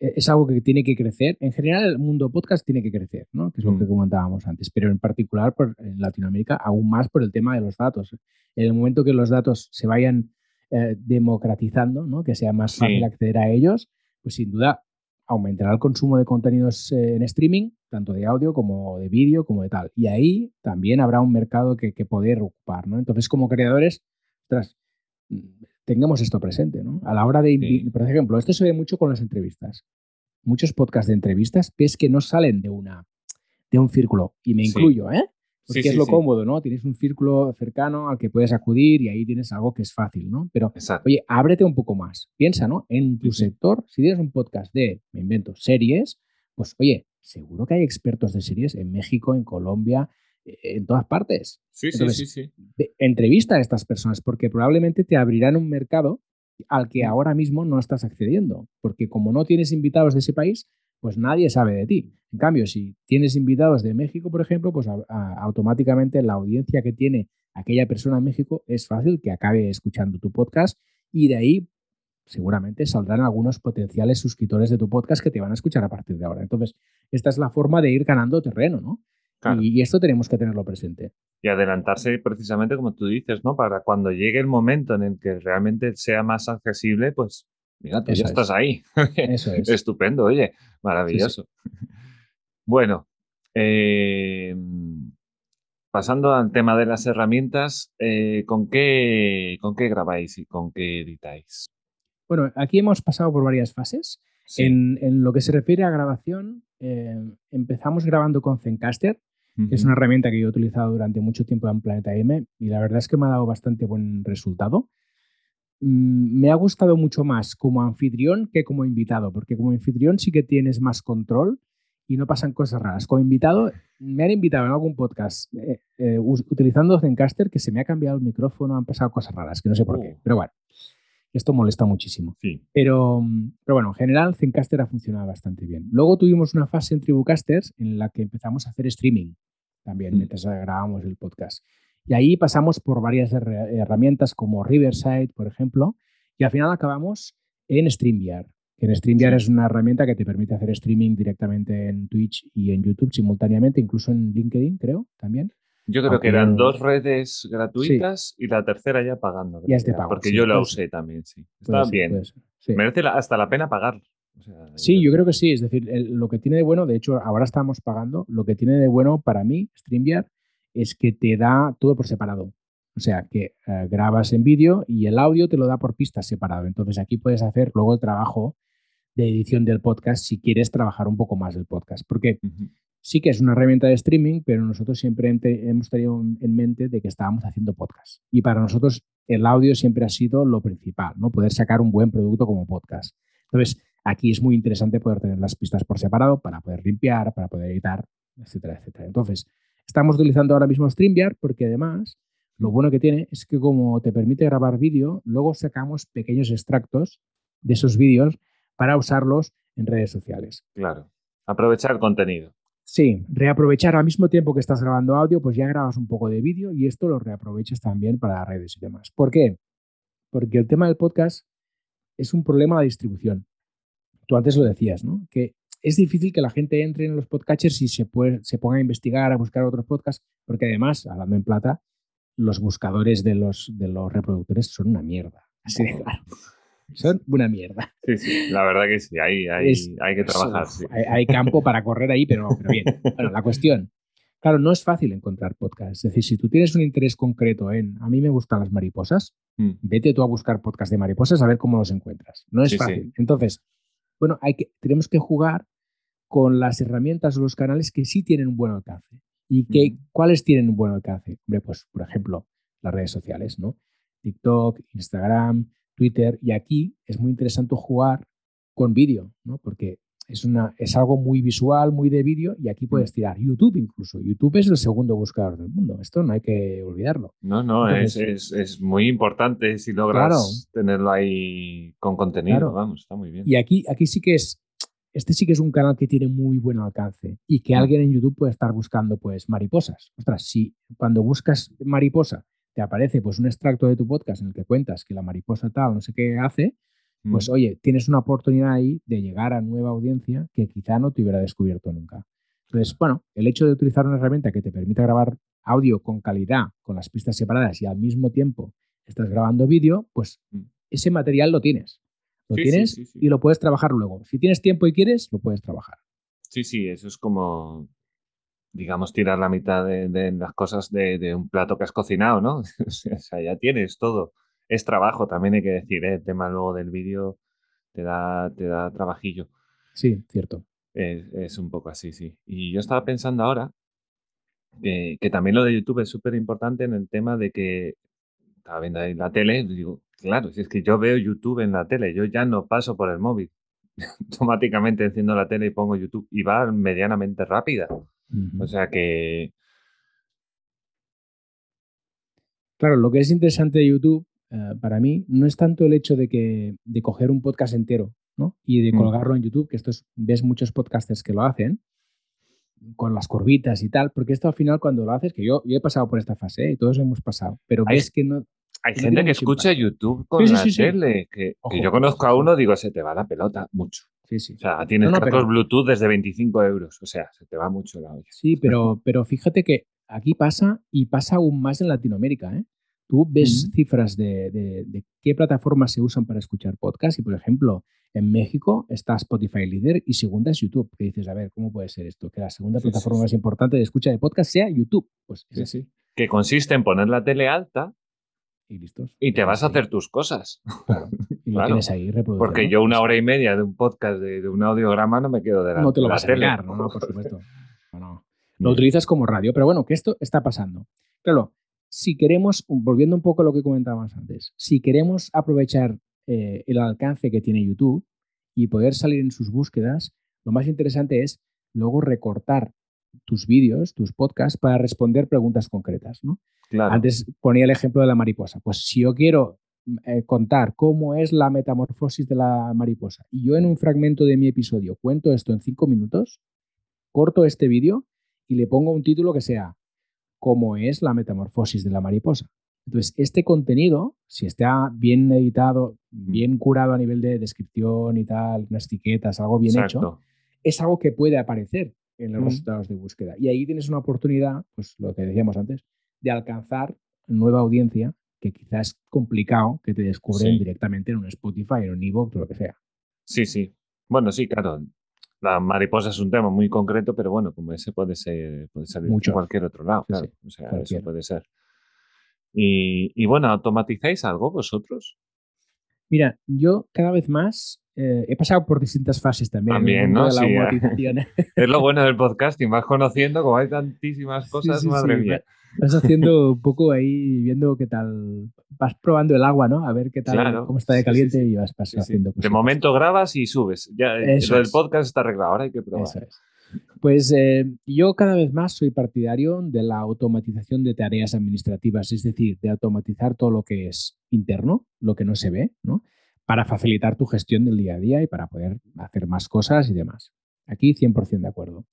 e-, es algo que tiene que crecer. En general, el mundo podcast tiene que crecer, ¿no? Que es lo que mm. comentábamos antes. Pero en particular por, en Latinoamérica, aún más por el tema de los datos. En el momento que los datos se vayan eh, democratizando, ¿no? Que sea más fácil acceder a ellos, pues sin duda aumentará el consumo de contenidos en streaming, tanto de audio como de vídeo, como de tal. Y ahí también habrá un mercado que, que poder ocupar, ¿no? Entonces, como creadores, tras, tengamos esto presente, ¿no? A la hora de, por ejemplo, esto se ve mucho con las entrevistas. Muchos podcasts de entrevistas ves que no salen de una de un círculo y me incluyo, ¿eh? Porque es lo cómodo, ¿no? Tienes un círculo cercano al que puedes acudir y ahí tienes algo que es fácil, ¿no? Pero, oye, ábrete un poco más. Piensa, ¿no? En tu sector, si tienes un podcast de, me invento, series, pues, oye, seguro que hay expertos de series en México, en Colombia, e, en todas partes. Sí, sí, sí, sí. Entrevista a estas personas porque probablemente te abrirán un mercado al que ahora mismo no estás accediendo. Porque como no tienes invitados de ese país, pues nadie sabe de ti. En cambio, si tienes invitados de México, por ejemplo, pues automáticamente la audiencia que tiene aquella persona en México es fácil que acabe escuchando tu podcast y de ahí seguramente saldrán algunos potenciales suscriptores de tu podcast que te van a escuchar a partir de ahora. Entonces, esta es la forma de ir ganando terreno, ¿no? Y, esto tenemos que tenerlo presente. Y adelantarse precisamente como tú dices, ¿no? Para cuando llegue el momento en el que realmente sea más accesible, pues mira, tú ya estás ahí. Eso [laughs] es. Estupendo, oye, maravilloso. Bueno, em, pasando al tema de las herramientas, eh, ¿con, qué, ¿con qué grabáis y con qué editáis? Bueno, aquí hemos pasado por varias fases. En, lo que se refiere a grabación, em, empezamos grabando con Zencaster, que es una herramienta que yo he utilizado durante mucho tiempo en Planeta M y la verdad es que me ha dado bastante buen resultado. Mm, me ha gustado mucho más como anfitrión que como invitado, porque como anfitrión sí que tienes más control y no pasan cosas raras. Como invitado, me han invitado en algún podcast eh, eh, utilizando Zencaster que se me ha cambiado el micrófono, han pasado cosas raras, que no sé por qué. Oh. Pero bueno, esto molesta muchísimo. Pero, pero bueno, en general Zencaster ha funcionado bastante bien. Luego tuvimos una fase en Tribucasters en la que empezamos a hacer streaming también, mm. mientras grabábamos el podcast. Y ahí pasamos por varias herramientas como Riverside, por ejemplo, y al final acabamos en StreamYard. En StreamYard es una herramienta que te permite hacer streaming directamente en Twitch y en YouTube simultáneamente, incluso en LinkedIn, creo, también. Yo creo que eran dos redes gratuitas y la tercera ya pagando. Ya es de pago. Porque yo la usé también, sí. Está bien. Merece hasta la pena pagar. sí, yo creo que sí. Es decir, lo que tiene de bueno, de hecho, ahora estamos pagando, lo que tiene de bueno para mí, StreamYard, es que te da todo por separado. O sea, que eh, grabas en vídeo y el audio te lo da por pistas separado. Entonces aquí puedes hacer luego el trabajo de edición del podcast si quieres trabajar un poco más el podcast. Porque sí que es una herramienta de streaming, pero nosotros siempre hemos tenido en mente de que estábamos haciendo podcast. Y para nosotros el audio siempre ha sido lo principal, ¿no? Poder sacar un buen producto como podcast. Entonces, aquí es muy interesante poder tener las pistas por separado para poder limpiar, para poder editar, etcétera, etcétera. Entonces, Estamos utilizando ahora mismo StreamYard porque además lo bueno que tiene es que como te permite grabar vídeo, luego sacamos pequeños extractos de esos vídeos para usarlos en redes sociales. Claro, aprovechar contenido. Sí, reaprovechar al mismo tiempo que estás grabando audio, pues ya grabas un poco de vídeo y esto lo reaprovechas también para redes y demás. ¿Por qué? Porque el tema del podcast es un problema de distribución. Tú antes lo decías, ¿no? Que es difícil que la gente entre en los podcatchers y se, se ponga a investigar, a buscar otros podcasts, porque además, hablando en plata, los buscadores de los, de los reproductores son una mierda. Así de claro. Son una mierda. Sí, sí, la verdad que sí, hay, hay, hay que trabajar. Hay, campo para correr ahí, pero, pero bien. Bueno, la cuestión, claro, no es fácil encontrar podcasts. Es decir, si tú tienes un interés concreto en, a mí me gustan las mariposas, mm. vete tú a buscar podcasts de mariposas a ver cómo los encuentras. No es fácil. Entonces, bueno, hay que, tenemos que jugar con las herramientas o los canales que sí tienen un buen alcance. ¿Y que, cuáles tienen un buen alcance? Hombre, pues, por ejemplo, las redes sociales, ¿no? TikTok, Instagram, Twitter. Y aquí es muy interesante jugar con vídeo, ¿no? Porque es, una, es algo muy visual, muy de vídeo, y aquí puedes tirar YouTube incluso. YouTube es el segundo buscador del mundo. Esto no hay que olvidarlo. No, no, es, es, muy importante si logras tenerlo ahí con contenido. Vamos, está muy bien. Y aquí, aquí sí que es este sí que es un canal que tiene muy buen alcance y que mm. alguien en YouTube puede estar buscando pues mariposas. Ostras, si cuando buscas mariposa te aparece pues un extracto de tu podcast en el que cuentas que la mariposa tal, no sé qué hace, pues mm. oye, tienes una oportunidad ahí de llegar a nueva audiencia que quizá no te hubiera descubierto nunca. Entonces, bueno, el hecho de utilizar una herramienta que te permita grabar audio con calidad, con las pistas separadas y al mismo tiempo estás grabando vídeo, pues mm. ese material lo tienes. Lo Sí, tienes sí, sí, sí. y lo puedes trabajar luego. Si tienes tiempo y quieres, lo puedes trabajar. Sí, sí, eso es como, digamos, tirar la mitad de, de las cosas de, de un plato que has cocinado, ¿no? [laughs] o sea, ya tienes todo. Es trabajo, también hay que decir, ¿eh? El tema luego del vídeo te da, te da trabajillo. Sí, cierto. Es, es un poco así, sí. Y yo estaba pensando ahora que, que también lo de YouTube es súper importante en el tema de que estaba viendo ahí la tele, digo, claro, si es que yo veo YouTube en la tele, yo ya no paso por el móvil. [laughs] Automáticamente enciendo la tele y pongo YouTube y va medianamente rápida. O sea que, Claro, lo que es interesante de YouTube eh, para mí no es tanto el hecho de que de coger un podcast entero ¿no? y de Mm. colgarlo en YouTube, que esto es- ves muchos podcasters que lo hacen con las curvitas y tal, porque esto al final cuando lo haces, que yo, yo he pasado por esta fase ¿eh? y todos hemos pasado, pero ves que no... hay No gente que escucha impacto. YouTube con Sí, la sí, sí. tele, que, yo conozco a uno, digo, se te va la pelota mucho. Sí, sí. O sea, tienes No, no, cascos pero- Bluetooth desde 25 euros. O sea, se te va mucho la olla. Sí, pero, pero fíjate que aquí pasa y pasa aún más en Latinoamérica. ¿eh? Tú ves cifras de, de- de qué plataformas se usan para escuchar podcast y, por ejemplo, en México está Spotify líder y segunda es YouTube. Que dices, a ver, ¿cómo puede ser esto? Que la segunda Sí, plataforma sí. más importante de escucha de podcast sea YouTube. Pues es Sí, así. Que consiste en poner la tele alta Y listos. y te vas a hacer tus cosas. claro, y lo Claro. tienes ahí reproducido. Porque yo una hora y media de un podcast, de, de un audiograma, no me quedo de la, no te lo vas a negar, no, no, por supuesto. No, no. [laughs] Lo utilizas como radio, pero bueno, que esto está pasando. Claro, si queremos, volviendo un poco a lo que comentábamos antes, si queremos aprovechar eh, el alcance que tiene YouTube y poder salir en sus búsquedas, lo más interesante es luego recortar tus vídeos, tus podcasts, para responder preguntas concretas, ¿no? Claro. Antes ponía el ejemplo de la mariposa. Pues si yo quiero eh, contar cómo es la metamorfosis de la mariposa y yo en un fragmento de mi episodio cuento esto en cinco minutos, corto este vídeo y le pongo un título que sea cómo es la metamorfosis de la mariposa. Entonces, este contenido, si está bien editado, bien curado a nivel de descripción y tal, unas etiquetas, algo bien hecho, es algo que puede aparecer en los resultados de búsqueda. Y ahí tienes una oportunidad, pues lo que decíamos antes, de alcanzar nueva audiencia que quizás es complicado que te descubren Sí. directamente en un Spotify, en un ebook o lo que sea. Sí, sí. Bueno, sí, claro. La mariposa es un tema muy concreto, pero bueno, como ese puede ser, puede salir en cualquier otro lado, Sí, claro. sí, O sea, eso puede ser. Y, y bueno, ¿automatizáis algo vosotros? Mira, yo cada vez más eh, he pasado por distintas fases también. de la Sí, eh. automatización. [laughs] Es lo bueno del podcasting, vas conociendo, como hay tantísimas cosas, Sí, sí, madre mía. Vas haciendo un poco ahí, viendo qué tal, vas probando el agua, ¿no? A ver qué tal, Claro. cómo está de caliente y vas, vas haciendo De cositas. momento grabas y subes. Ya, eh, Eso lo del podcast está arreglado, ahora hay que probar. Eso es. Pues eh, yo cada vez más soy partidario de la automatización de tareas administrativas, es decir, de automatizar todo lo que es interno, lo que no se ve, ¿no? Para facilitar tu gestión del día a día y para poder hacer más cosas y demás. Aquí 100% de acuerdo.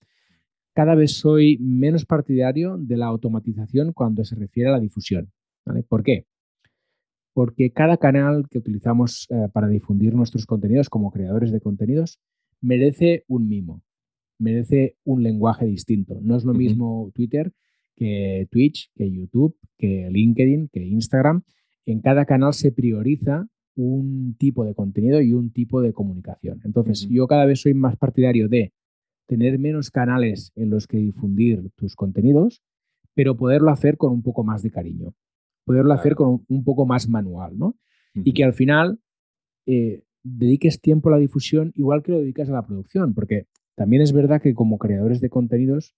Cada vez soy menos partidario de la automatización cuando se refiere a la difusión. ¿vale? ¿Por qué? Porque cada canal que utilizamos eh, para difundir nuestros contenidos como creadores de contenidos merece un mimo, merece un lenguaje distinto. No es lo mismo Twitter que Twitch, que YouTube, que LinkedIn, que Instagram. En cada canal se prioriza un tipo de contenido y un tipo de comunicación. Entonces, yo cada vez soy más partidario de tener menos canales en los que difundir tus contenidos, pero poderlo hacer con un poco más de cariño. Poderlo hacer con un, un poco más manual, ¿no? y que al final eh, dediques tiempo a la difusión igual que lo dedicas a la producción, porque también es verdad que como creadores de contenidos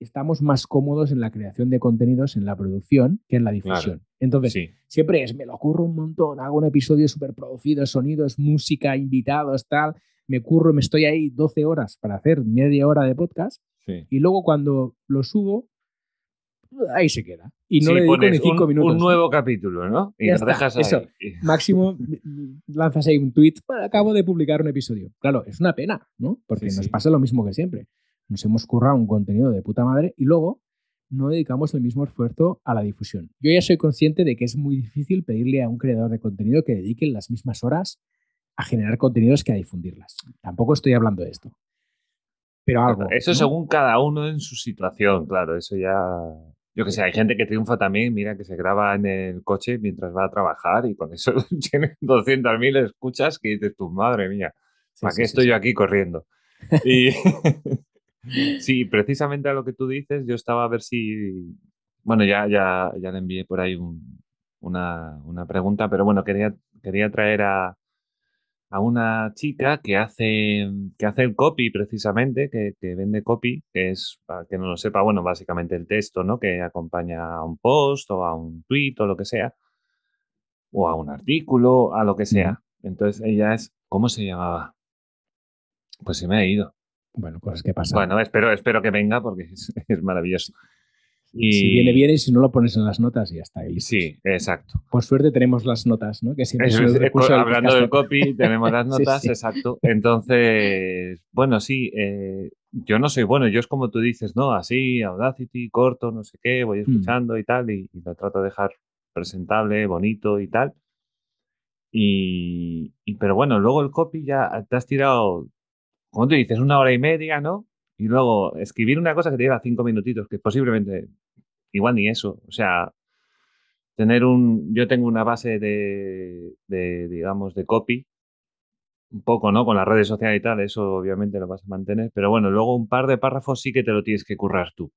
estamos más cómodos en la creación de contenidos, en la producción, que en la difusión. Entonces, Sí. siempre es, me lo ocurro un montón, hago un episodio súper producido, sonidos, música, invitados, tal, me curro, me estoy ahí 12 horas para hacer media hora de podcast Sí. y luego cuando lo subo, ahí se queda. Y no Sí, le dedico ni cinco un, minutos. un nuevo capítulo, ¿no? Y Ya lo está, dejas ahí. eso. [laughs] máximo lanzas ahí un tweet, "Bueno, acabo de publicar un episodio. Claro, es una pena, ¿no? Porque nos pasa lo mismo que siempre. Nos hemos currado un contenido de puta madre y luego no dedicamos el mismo esfuerzo a la difusión. Yo ya soy consciente de que es muy difícil pedirle a un creador de contenido que dedique las mismas horas a generar contenidos que a difundirlas. Tampoco estoy hablando de esto. Pero algo. Eso ¿no? según cada uno en su situación, claro, eso ya. Yo que sé, hay gente que triunfa también, mira, que se graba en el coche mientras va a trabajar y con eso [laughs] tiene 200.000 escuchas que dices, tu madre mía, ¿para qué estoy yo aquí corriendo? [laughs] Y [laughs] sí, precisamente a lo que tú dices, yo estaba a ver si, bueno, ya, ya, ya le envié por ahí una, una, pregunta, pero bueno, quería, quería traer a, a una chica que hace, que hace el copy precisamente, que, que, vende copy, que es, para que no lo sepa, bueno, básicamente el texto, ¿no? Que acompaña a un post o a un tweet o lo que sea, o a un artículo, a lo que sea. Entonces ella es, ¿cómo se llamaba? Pues se me ha ido. Bueno, cosas que pasan. Bueno, espero, espero que venga porque es, es maravilloso. Y... Si viene, viene y si no lo pones en las notas y ya está ahí. Sí, exacto. Por suerte tenemos las notas, ¿no? Que siempre es, es, hablando del copy, tenemos las notas, [laughs] sí, sí. exacto. Entonces, bueno, sí, eh, yo no soy bueno, yo es como tú dices, ¿no? Así, Audacity, corto, no sé qué, voy escuchando mm. y tal, y, y, lo trato de dejar presentable, bonito y tal. Y, y, pero bueno, luego el copy ya te has tirado, como tú dices, una hora y media, ¿no? Y luego escribir una cosa que te lleva cinco minutitos, que posiblemente igual ni eso. O sea, tener un. Yo tengo una base de, de, digamos, de copy. Un poco, ¿no? Con las redes sociales y tal, eso obviamente lo vas a mantener. Pero bueno, luego un par de párrafos sí que te lo tienes que currar tú.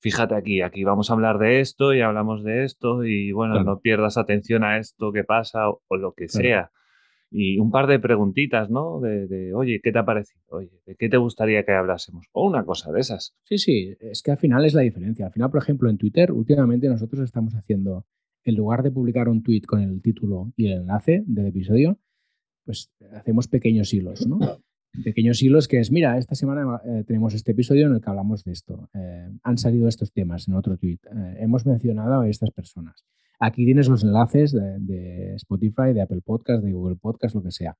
Fíjate aquí, aquí vamos a hablar de esto y hablamos de esto y bueno, claro. no pierdas atención a esto que pasa o, o lo que claro. sea y un par de preguntitas, ¿no? De, de, oye, ¿qué te ha parecido? Oye, ¿de qué te gustaría que hablásemos? O una cosa de esas. Sí, sí, es que al final es la diferencia. Al final, por ejemplo, en Twitter, últimamente nosotros estamos haciendo, en lugar de publicar un tweet con el título y el enlace del episodio, pues hacemos pequeños hilos, ¿no? [coughs] Pequeños hilos que es, mira, esta semana eh, tenemos este episodio en el que hablamos de esto. Eh, han salido estos temas en otro tweet. Eh, hemos mencionado a estas personas. Aquí tienes los enlaces de, de, Spotify, de Apple Podcast, de Google Podcast, lo que sea.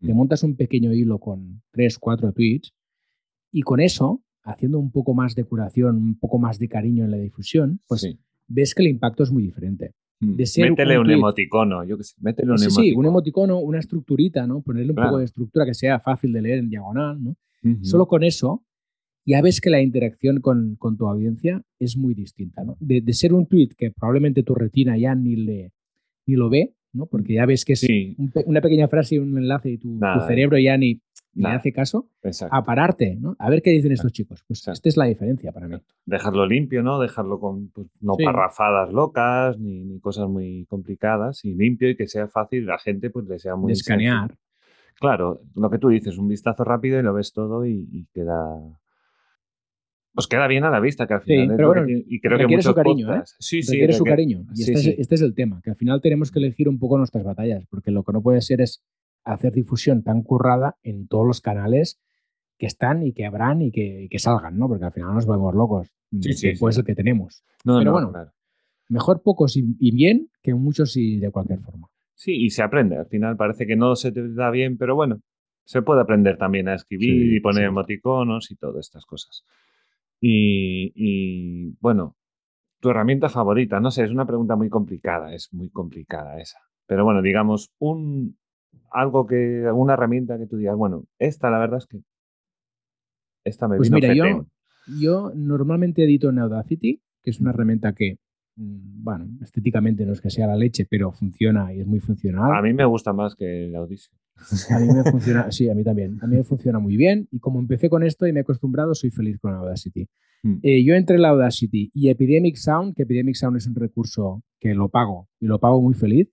Mm. Te montas un pequeño hilo con tres, cuatro tweets y con eso, haciendo un poco más de curación, un poco más de cariño en la difusión, pues sí. ves que el impacto es muy diferente. Mm. De ser métele un, un emoticono, yo que sé, métele un sí, emoticono. Sí, un emoticono, una estructurita, ¿no? Ponerle un claro. poco de estructura que sea fácil de leer en diagonal, ¿no? Uh -huh. Solo con eso ya ves que la interacción con, con tu audiencia es muy distinta, ¿no? De, de, ser un tweet que probablemente tu retina ya ni, le, ni lo ve, ¿no? Porque ya ves que es sí. un, una pequeña frase y un enlace y tu, tu cerebro ya ni, ni le hace caso, Exacto. a pararte, ¿no? A ver qué dicen estos chicos. Pues Exacto. esta es la diferencia para mí. Dejarlo limpio, ¿no? Dejarlo con pues, no sí. parrafadas locas ni, ni, cosas muy complicadas y limpio y que sea fácil, la gente pues le sea muy... De escanear. Claro, lo que tú dices, un vistazo rápido y lo ves todo y, y queda pues queda bien a la vista, que al final. Sí, pero bueno, y creo que muchos su cariño, ¿eh? Sí, sí. Requiere su cariño. Y sí, este, sí. Es, este, es, el tema, que al final tenemos que elegir un poco nuestras batallas, porque lo que no puede ser es hacer difusión tan currada en todos los canales que están y que habrán y que, y que salgan, ¿no? Porque al final nos volvemos locos. Sí, sí, puede ser el que tenemos. No, pero no, bueno, claro. mejor pocos y, y, bien que muchos y de cualquier forma. Sí, y se aprende. Al final parece que no se te da bien, pero bueno, se puede aprender también a escribir y poner emoticonos y todas estas cosas. Y, y, bueno, tu herramienta favorita, no sé, es una pregunta muy complicada, es muy complicada esa. Pero bueno, digamos, un algo que, una herramienta que tú digas, bueno, esta la verdad es que esta me pues vino mira, yo, yo normalmente edito en Audacity, que es una herramienta que mm, bueno, estéticamente no es que sea la leche, pero funciona y es muy funcional. A mí me gusta más que el Odyssey. [laughs] A mí me funciona, sí, a mí también. A mí me funciona muy bien y como empecé con esto y me he acostumbrado, soy feliz con Audacity. Mm. Eh, yo entre la Audacity y Epidemic Sound, que Epidemic Sound es un recurso que lo pago y lo pago muy feliz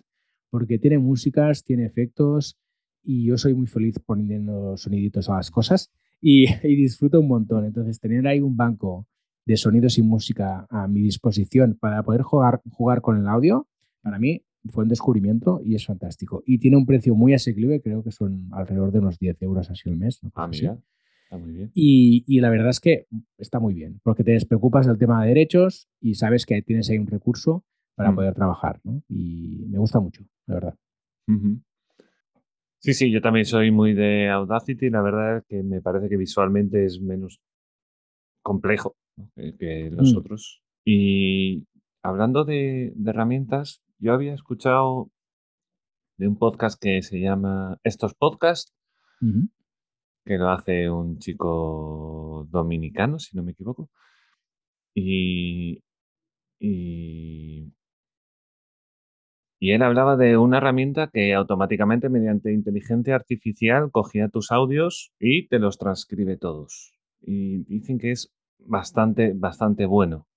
porque tiene músicas, tiene efectos y yo soy muy feliz poniendo soniditos a las cosas y, [laughs] y disfruto un montón. Entonces, tener ahí un banco de sonidos y música a mi disposición para poder jugar, jugar con el audio, para mí fue un descubrimiento y es fantástico. Y tiene un precio muy asequible, creo que son alrededor de unos 10 euros así al mes. ¿no? Ah, mira. Está muy bien. Y, y, la verdad es que está muy bien, porque te despreocupas del tema de derechos y sabes que tienes ahí un recurso para mm. poder trabajar, ¿no? Y me gusta mucho, la verdad. Uh -huh. Sí, sí, yo también soy muy de Audacity, la verdad es que me parece que visualmente es menos complejo ¿no? que, que, los mm. otros. Y hablando de, de herramientas, yo había escuchado de un podcast que se llama Estos Podcasts, uh -huh. que lo hace un chico dominicano, si no me equivoco. Y Y, y él hablaba de una herramienta que automáticamente mediante inteligencia artificial cogía tus audios y te los transcribe todos. Y dicen que es bastante, bastante bueno.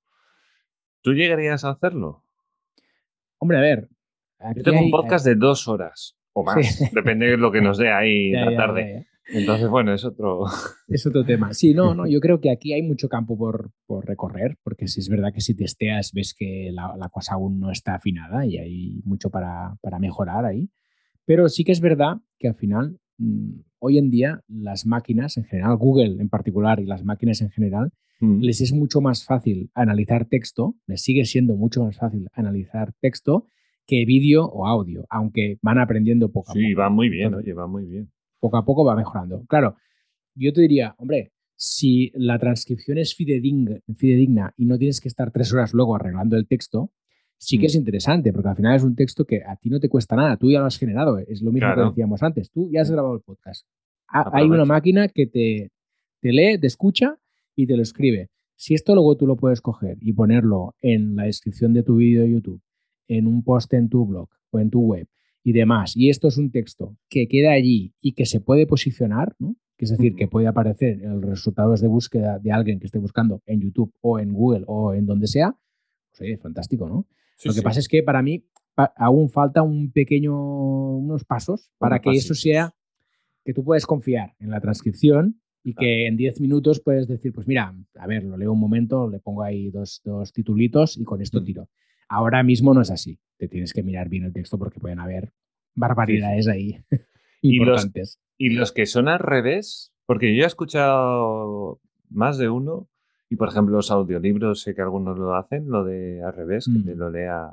¿Tú llegarías a hacerlo? Hombre, a ver. Yo tengo un podcast de dos horas o más, depende de lo que nos dé ahí [laughs] Ya, la tarde. ya, ya. Entonces, bueno, es otro. [laughs] Es otro tema. Sí, no, no, [laughs] yo creo que aquí hay mucho campo por, por recorrer, porque si es verdad que si testeas ves que la, la cosa aún no está afinada y hay mucho para, para mejorar ahí. Pero sí que es verdad que al final, mm, hoy en día, las máquinas en general, Google en particular y las máquinas en general, Mm. les es mucho más fácil analizar texto, les sigue siendo mucho más fácil analizar texto que vídeo o audio, aunque van aprendiendo poco a Sí, poco. va muy bien, Entonces, oye, va muy bien. poco a poco va mejorando. Claro, yo te diría, hombre, si la transcripción es fidedigna, fidedigna y no tienes que estar tres horas luego arreglando el texto, sí que Mm. es interesante, porque al final es un texto que a ti no te cuesta nada, tú ya lo has generado, es lo mismo Claro. que decíamos antes, tú ya has grabado el podcast. Ha- Hay una máquina que te, te lee, te escucha y te lo escribe. Si esto luego tú lo puedes coger y ponerlo en la descripción de tu vídeo de YouTube, en un post en tu blog o en tu web y demás, y esto es un texto que queda allí y que se puede posicionar, ¿no? que es decir, que puede aparecer en los resultados de búsqueda de alguien que esté buscando en YouTube o en Google o en donde sea, pues oye, fantástico, ¿no? Sí, Lo que sí. pasa es que para mí pa- aún falta un pequeño, unos pasos para que eso sea, que tú puedes confiar en la transcripción y que en 10 minutos puedes decir, pues mira, a ver, lo leo un momento, le pongo ahí dos, dos titulitos y con esto Mm. tiro. Ahora mismo no es así. Te tienes que mirar bien el texto porque pueden haber barbaridades ahí [laughs] Y los- importantes. Y los que son al revés, porque yo he escuchado más de uno, y por ejemplo los audiolibros sé que algunos lo hacen, lo de al revés, que Mm. te lo lea,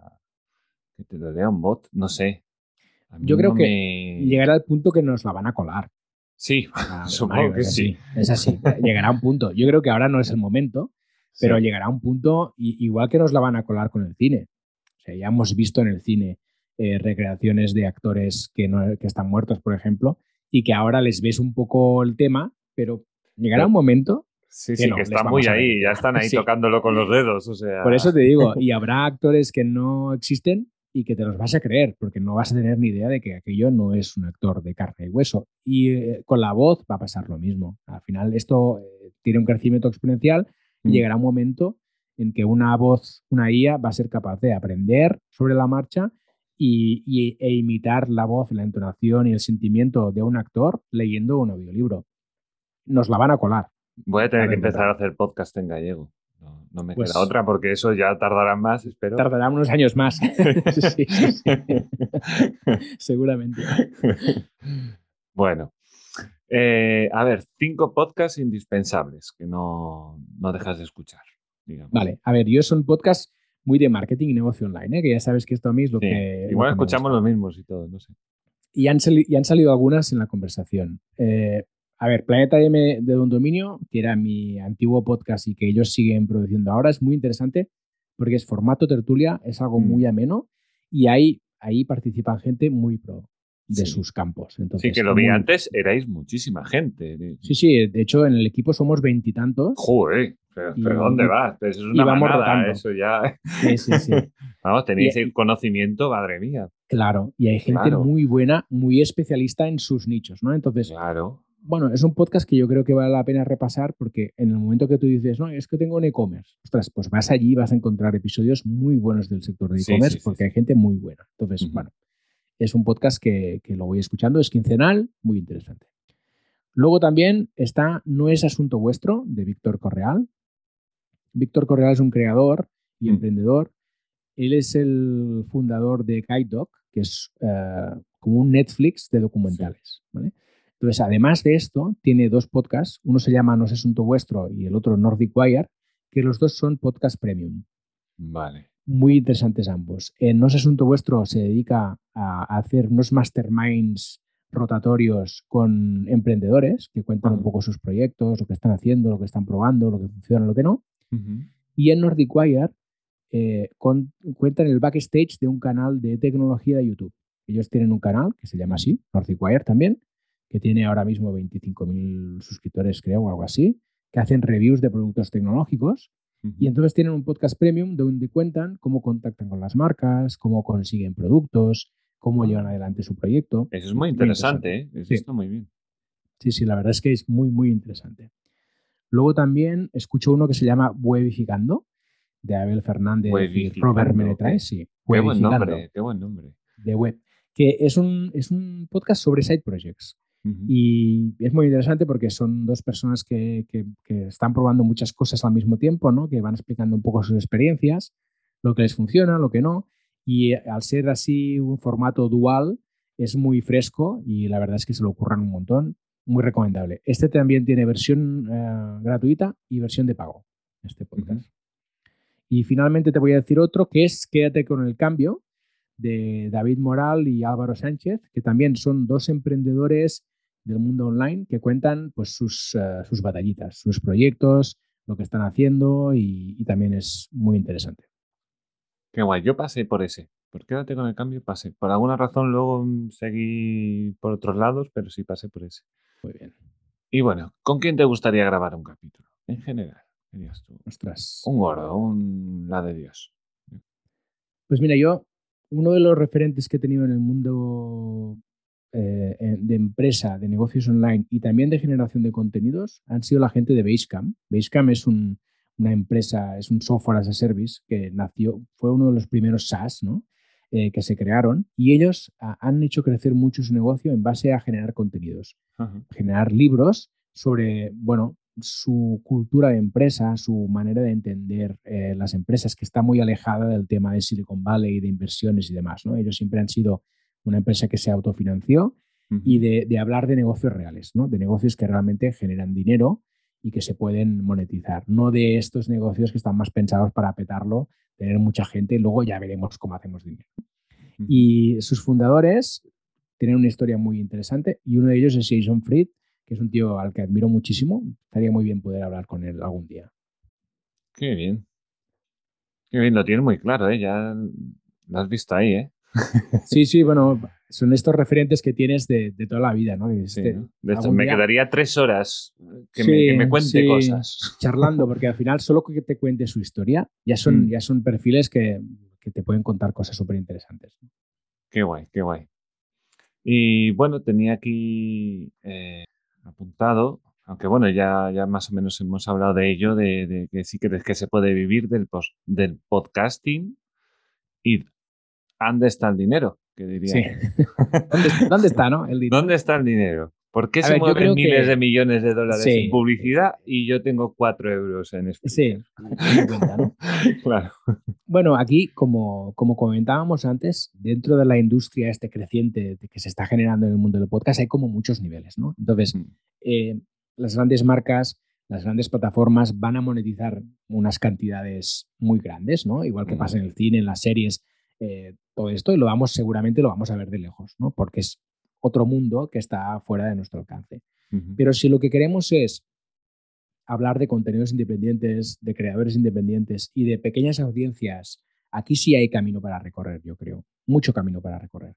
que te lo lea un bot, no sé. Yo creo no que me- Llegará al punto que nos la van a colar. Sí, Ah, [laughs] supongo que es sí. así, Es así. Llegará un punto. Yo creo que ahora no es el momento, pero Sí. llegará un punto i- igual que nos la van a colar con el cine. O sea, ya hemos visto en el cine eh, recreaciones de actores que, no, que están muertos, por ejemplo, y que ahora les ves un poco el tema, pero llegará Pero- un momento, Sí, que sí, no, que están muy ahí, ya están ahí [laughs] Sí. tocándolo con los dedos, o sea... por eso te digo, y habrá actores que no existen y que te los vas a creer, porque no vas a tener ni idea de que aquello no es un actor de carne y hueso. Y eh, con la voz va a pasar lo mismo. Al final esto eh, tiene un crecimiento exponencial y Mm. llegará un momento en que una voz, una IA, va a ser capaz de aprender sobre la marcha y, y- e imitar la voz, la entonación y el sentimiento de un actor leyendo un audiolibro. Nos la van a colar. Voy a tener a que empezar a hacer podcast en gallego. No, no me Pues- queda otra porque eso ya tardará más, espero. Tardará unos años más. [laughs] Sí, sí, sí. [laughs] Seguramente. bueno, eh, a ver, cinco podcasts indispensables que no, no dejas de escuchar. digamos. Vale, a ver, yo son podcast muy de marketing y negocio online, ¿eh? que ya sabes que esto a mí es lo que... lo Igual que escuchamos los mismos y todo, no sé. y han, y han salido algunas en la conversación. Eh, a ver, Planeta M de Don Dominio, que era mi antiguo podcast y que ellos siguen produciendo ahora, es muy interesante porque es formato tertulia, es algo Mm. muy ameno y ahí, ahí participan gente muy pro de Sí. sus campos. Sí, Entonces, que lo vi muy- antes, erais muchísima gente. Sí, sí, de hecho en el equipo somos veintitantos. Joder, pero, Y- pero ¿dónde vas? Eso es una manada, rotando. eso ya... Sí, sí, sí. [laughs] Vamos, tenéis Y- el conocimiento, madre mía. Claro, y hay gente Claro. muy buena, muy especialista en sus nichos, ¿no? Entonces, Claro. Bueno, es un podcast que yo creo que vale la pena repasar porque en el momento que tú dices, no, es que tengo un e-commerce, ostras, pues vas allí y vas a encontrar episodios muy buenos del sector de e-commerce sí, sí, porque sí. hay gente muy buena. Entonces, bueno, es un podcast que, que lo voy escuchando, es quincenal, muy interesante. Luego también está No es asunto vuestro, de Víctor Correal. Víctor Correal es un creador y Mm. emprendedor. Él es el fundador de Guide Dog, que es eh, como un Netflix de documentales. ¿vale? Entonces, además de esto, tiene dos podcasts. Uno se llama No es asunto vuestro y el otro Nordic Wire, que los dos son podcast premium. Vale. Muy interesantes ambos. En No es asunto vuestro se dedica a hacer unos masterminds rotatorios con emprendedores que cuentan un poco sus proyectos, lo que están haciendo, lo que están probando, lo que funciona, lo que no. Y en Nordic Wire eh, con- cuentan el backstage de un canal de tecnología de YouTube. Ellos tienen un canal que se llama así, Nordic Wire también, que tiene ahora mismo 25.000 suscriptores, creo, o algo así, que hacen reviews de productos tecnológicos Y entonces tienen un podcast premium donde cuentan cómo contactan con las marcas, cómo consiguen productos, cómo Ah. llevan adelante su proyecto. Eso es muy interesante, ¿eh? Eso Sí. está muy bien. Sí, sí, la verdad es que es muy, muy interesante. Luego también escucho uno que se llama Webificando, de Abel Fernández y Robert. Menetrae. Sí, Qué buen nombre, qué buen nombre. de web. Que es un, es un podcast sobre side projects. Y es muy interesante porque son dos personas que, que- que están probando muchas cosas al mismo tiempo, ¿no? que van explicando un poco sus experiencias, lo que les funciona, lo que no. Y eh, al ser así un formato dual, es muy fresco y la verdad es que se lo ocurran un montón. Muy recomendable. Este también tiene versión eh, gratuita y versión de pago, este podcast. Y finalmente te voy a decir otro que es Quédate con el cambio, de David Moral y Álvaro Sánchez, que también son dos emprendedores del mundo online que cuentan pues, sus, eh, sus batallitas, sus proyectos, lo que están haciendo y, y también es muy interesante. Qué guay. Yo pasé por ese. Por quédate con el cambio, pasé. Por alguna razón luego mm, seguí por otros lados, pero sí pasé por ese. Muy bien. Y bueno, ¿con quién te gustaría grabar un capítulo? En general, ¿qué dirías tú? Ostras. Un gordo, un la de Dios. Pues mira, yo, uno de los referentes que he tenido en el mundo eh, en- de empresa, de negocios online y también de generación de contenidos han sido la gente de Basecamp. Basecamp es un- una empresa, es un software as a service que nació, fue uno de los primeros SaaS, ¿no? Eh, que se crearon y ellos han hecho crecer mucho su negocio en base a generar contenidos Ajá. generar libros sobre, bueno, su cultura de empresa, su manera de entender eh, las empresas, que está muy alejada del tema de Silicon Valley, de inversiones y demás. ¿no? Ellos siempre han sido una empresa que se autofinanció y de, de hablar de negocios reales, ¿no? de negocios que realmente generan dinero y que se pueden monetizar, no de estos negocios que están más pensados para petarlo, tener mucha gente y luego ya veremos cómo hacemos dinero. Y sus fundadores tienen una historia muy interesante y uno de ellos es Jason Fried, que es un tío al que admiro muchísimo. Estaría muy bien poder hablar con él algún día. Qué bien. Qué bien, lo tienes muy claro, ¿eh? Ya lo has visto ahí, ¿eh? Sí, sí, bueno, son estos referentes que tienes de, de toda la vida, ¿no? Sí, este- algún me día- quedaría tres horas que, me, Sí, que me cuente sí. cosas. charlando, [laughs] porque al final solo que te cuente su historia ya son, Mm. ya son perfiles que, que te pueden contar cosas súper interesantes. Qué guay, qué guay. Y bueno, tenía aquí eh, apuntado, aunque bueno, ya, ya más o menos hemos hablado de ello, de, de que sí que, que se puede vivir del, del podcasting y ¿dónde está el dinero? Que diría. Sí. ¿Dónde, está, no? El dinero. ¿Dónde está el dinero? ¿Por qué A se ver, mueven miles que- de millones de dólares Sí. en publicidad y yo tengo cuatro euros en Sí, [laughs] cuenta, ¿no? claro. Bueno, aquí, como, como comentábamos antes, dentro de la industria este creciente que se está generando en el mundo del podcast, hay como muchos niveles, ¿no? Entonces, Mm. eh, las grandes marcas, las grandes plataformas van a monetizar unas cantidades muy grandes, ¿no? Igual que Mm. pasa en el cine, en las series, eh, todo esto, y lo vamos, seguramente lo vamos a ver de lejos, ¿no? Porque es otro mundo que está fuera de nuestro alcance. Pero si lo que queremos es hablar de contenidos independientes, de creadores independientes y de pequeñas audiencias, aquí sí hay camino para recorrer, yo creo. Mucho camino para recorrer.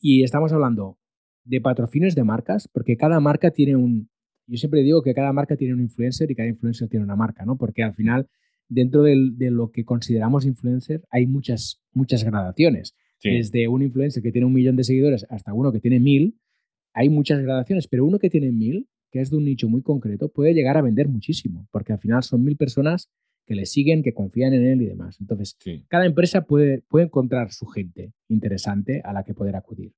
Y estamos hablando de patrocinios de marcas, porque cada marca tiene un... Yo siempre digo que cada marca tiene un influencer y cada influencer tiene una marca, ¿no? Porque al final, dentro del- de lo que consideramos influencer, hay muchas, muchas gradaciones. Sí. Desde un influencer que tiene un millón de seguidores hasta uno que tiene mil, hay muchas gradaciones, pero uno que tiene mil, que es de un nicho muy concreto, puede llegar a vender muchísimo, porque al final son mil personas que le siguen, que confían en él y demás. Entonces, Sí. cada empresa puede, puede encontrar su gente interesante a la que poder acudir.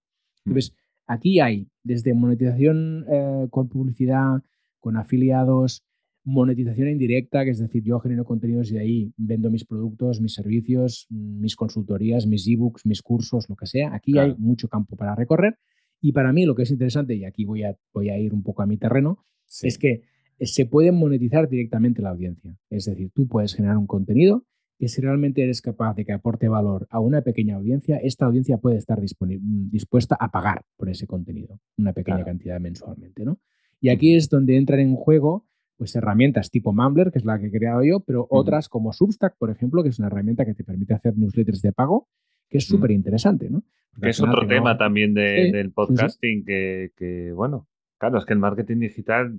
Entonces, aquí hay desde monetización eh, con publicidad, con afiliados, monetización indirecta, que es decir, yo genero contenidos y de ahí vendo mis productos, mis servicios, mis consultorías, mis ebooks, mis cursos, lo que sea. Aquí Claro. hay mucho campo para recorrer. Y para mí lo que es interesante, y aquí voy a, voy a ir un poco a mi terreno, Sí. es que se puede monetizar directamente la audiencia. Es decir, tú puedes generar un contenido que si realmente eres capaz de que aporte valor a una pequeña audiencia, esta audiencia puede estar mm, dispuesta a pagar por ese contenido, una pequeña Claro. cantidad mensualmente. ¿no? Y aquí es donde entran en juego pues, herramientas tipo Mumbler, que es la que he creado yo, pero otras como Substack, por ejemplo, que es una herramienta que te permite hacer newsletters de pago, que es Ujú. súper interesante. ¿no? Porque Que es otro no- tema también de- Sí, del podcasting que, que, bueno, claro, es que el marketing digital